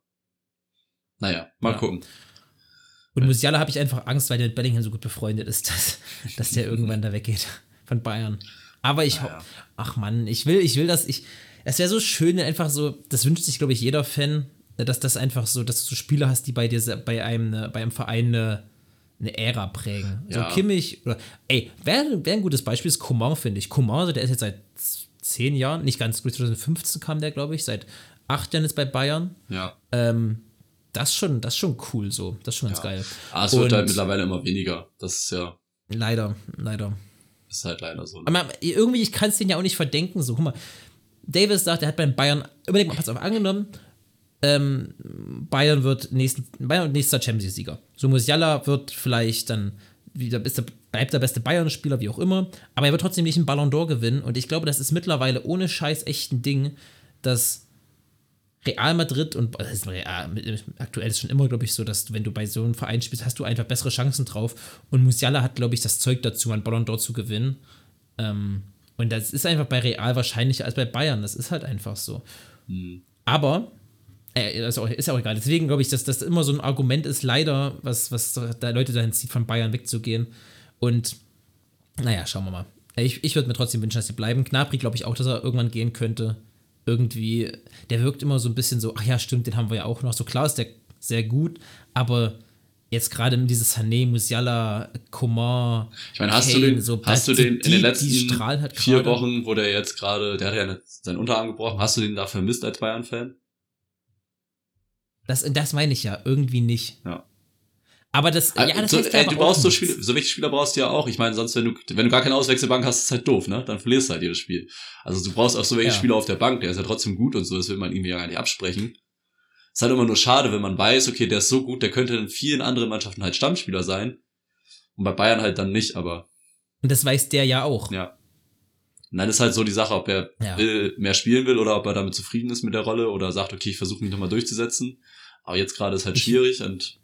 naja, mal Ja. gucken. Und Musiala habe ich einfach Angst, weil der mit Bellingham so gut befreundet ist, dass, dass der irgendwann da weggeht von Bayern. Aber ich, Naja. ach Mann, ich will, ich will, dass ich, es wäre so schön, wenn einfach so, das wünscht sich, glaube ich, jeder Fan, dass das einfach so, dass du so Spieler hast, die bei dir, bei einem, ne- bei einem Verein eine, eine Ära prägen. Ja. So Kimmich oder, ey, wäre wär ein gutes Beispiel ist Coman, finde ich. Coman, also der ist jetzt seit zehn Jahren, nicht ganz gut, 2015 kam der, glaube ich, seit acht Jahren ist bei Bayern. Ja. Ähm, das ist schon, das schon cool so. Das ist schon ganz Ja. geil. Aber es wird Und- halt mittlerweile immer weniger. Das ist ja, Leider, leider. ist halt leider so. Aber irgendwie, ich kann es denen ja auch nicht verdenken. So, guck mal, Davis sagt, er hat beim Bayern, überleg mal, pass auf, angenommen, ähm, Bayern wird nächsten, Bayern nächster Champions League-Sieger. So Musiala wird vielleicht dann wieder beste, bleibt der beste Bayern-Spieler, wie auch immer, aber er wird trotzdem nicht einen Ballon d'Or gewinnen. Und ich glaube, das ist mittlerweile ohne Scheiß echt ein Ding, dass Real Madrid und ist Real, aktuell ist schon immer, glaube ich, so, dass wenn du bei so einem Verein spielst, hast du einfach bessere Chancen drauf. Und Musiala hat, glaube ich, das Zeug dazu, einen Ballon d'Or zu gewinnen. Ähm, und das ist einfach bei Real wahrscheinlicher als bei Bayern. Das ist halt einfach so. Aber, äh, ist, auch, ist ja auch egal. Deswegen glaube ich, dass das immer so ein Argument ist, leider, was, was da Leute dahin zieht, von Bayern wegzugehen. Und naja, schauen wir mal. Ich, ich würde mir trotzdem wünschen, dass sie bleiben. Knapri glaube ich auch, dass er irgendwann gehen könnte. Irgendwie, der wirkt immer so ein bisschen so, ach ja, stimmt, den haben wir ja auch noch. So klar ist der sehr gut, aber jetzt gerade dieses Sané, Musiala, Coman, Ich meine, hast Kane, du den, so, hast du den in die- den die letzten halt vier. Wochen, wo der jetzt gerade, der hat ja seinen Unterarm gebrochen, hast du den da vermisst als Bayern-Fan? Das, das meine ich ja, irgendwie nicht. Ja. Aber das, ja, das so, heißt ey, du brauchst auch so. Spiele, so welche Spieler brauchst du ja auch. Ich meine, sonst, wenn du, wenn du gar keine Auswechselbank hast, ist es halt doof, ne? Dann verlierst du halt jedes Spiel. Also du brauchst auch so welche Ja. Spieler auf der Bank, der ist ja trotzdem gut und so, das will man ihm ja gar nicht absprechen. Ist halt immer nur schade, wenn man weiß, okay, der ist so gut, der könnte in vielen anderen Mannschaften halt Stammspieler sein. Und bei Bayern halt dann nicht, aber Und das weiß der ja auch. ja. Und dann ist halt so die Sache, ob er Ja. will, mehr spielen will oder ob er damit zufrieden ist mit der Rolle oder sagt, okay, ich versuche mich nochmal durchzusetzen. Aber jetzt gerade ist halt schwierig und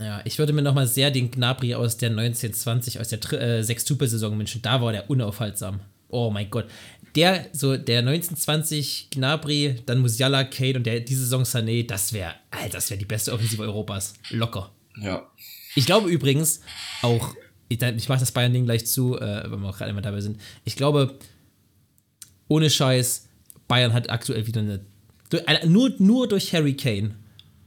Ja, ich würde mir nochmal sehr den Gnabry aus der 1920, aus der äh, Sechstupel-Saison wünschen. Da war der unaufhaltsam. Oh mein Gott. Der, so der 1920 Gnabry, dann Musiala, Kane und der diese Saison Sané, das wäre, Alter, das wäre die beste Offensive Europas. Locker. Ja. Ich glaube übrigens auch, ich, ich mache das Bayern-Ding gleich zu, äh, wenn wir auch gerade immer dabei sind. Ich glaube, ohne Scheiß, Bayern hat aktuell wieder eine. Nur, nur durch Harry Kane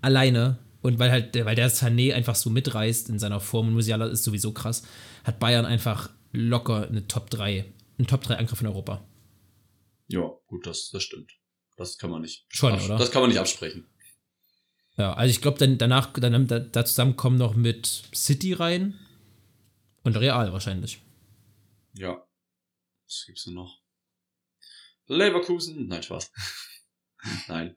alleine und weil halt, weil der Sané einfach so mitreißt in seiner Form und Musiala ist sowieso krass, hat Bayern einfach locker eine Top 3, einen Top 3 Angriff in Europa. Ja, gut, das, das stimmt. Das kann man nicht. Schon, oder? Das kann man nicht absprechen. Ja, also ich glaube, dann danach, dann da, da zusammen kommen noch mit City rein und Real wahrscheinlich. Ja. Was gibt's denn noch? Leverkusen? Nein, Spaß. Nein.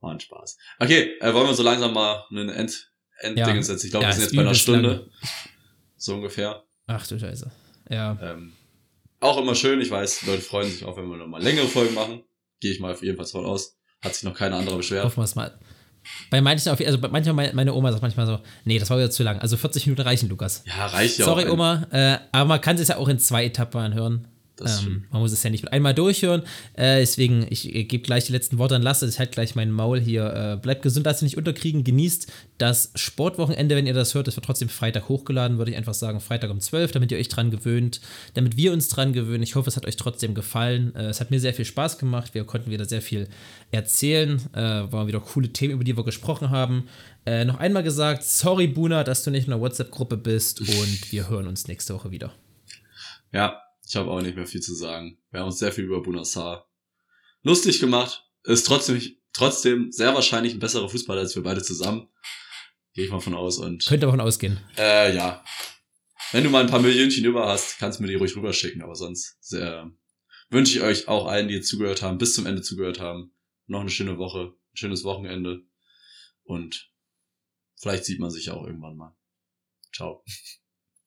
War ein Spaß. Okay, äh, wollen wir so langsam mal einen End, Endding Ja. setzen? Ich glaube, Ja, wir sind jetzt bei einer Stunde. lange. So ungefähr. Ach du Scheiße. Ja. Ähm, auch immer schön, ich weiß, Leute freuen sich auch, wenn wir nochmal längere Folgen machen. Gehe ich mal auf jeden Fall von aus. Hat sich noch keiner andere beschwert. Hoffen wir es mal. Bei manchen, auf- also bei manchmal, meine- Oma sagt manchmal so, nee, das war wieder zu lang. Also 40 Minuten reichen, Lukas. Ja, reicht ja Sorry, auch. Oma, äh, aber man kann es ja auch in zwei Etappen anhören. Ähm, man muss es ja nicht einmal durchhören. Äh, deswegen, ich äh, gebe gleich die letzten Worte an Lasse. Ich halt gleich mein Maul hier. Äh, bleibt gesund, lasst euch nicht unterkriegen. Genießt das Sportwochenende, wenn ihr das hört. Es wird trotzdem Freitag hochgeladen, würde ich einfach sagen. Freitag um 12, damit ihr euch dran gewöhnt. Damit wir uns dran gewöhnen. Ich hoffe, es hat euch trotzdem gefallen. Äh, es hat mir sehr viel Spaß gemacht. Wir konnten wieder sehr viel erzählen. Äh, waren wieder coole Themen, über die wir gesprochen haben. Äh, noch einmal gesagt, sorry Buna, dass du nicht in der WhatsApp-Gruppe bist und wir hören uns nächste Woche wieder. Ja, ich habe auch nicht mehr viel zu sagen. Wir haben uns sehr viel über Bunassar lustig gemacht. Ist trotzdem, trotzdem sehr wahrscheinlich ein besserer Fußballer als wir beide zusammen. Gehe ich mal von aus. Und Könnt davon ausgehen. äh, ja. Wenn du mal ein paar Millionchen über hast, kannst du mir die ruhig rüberschicken. Aber sonst sehr, wünsche ich euch auch allen, die jetzt zugehört haben, bis zum Ende zugehört haben, noch eine schöne Woche, ein schönes Wochenende. Und vielleicht sieht man sich ja auch irgendwann mal. Ciao.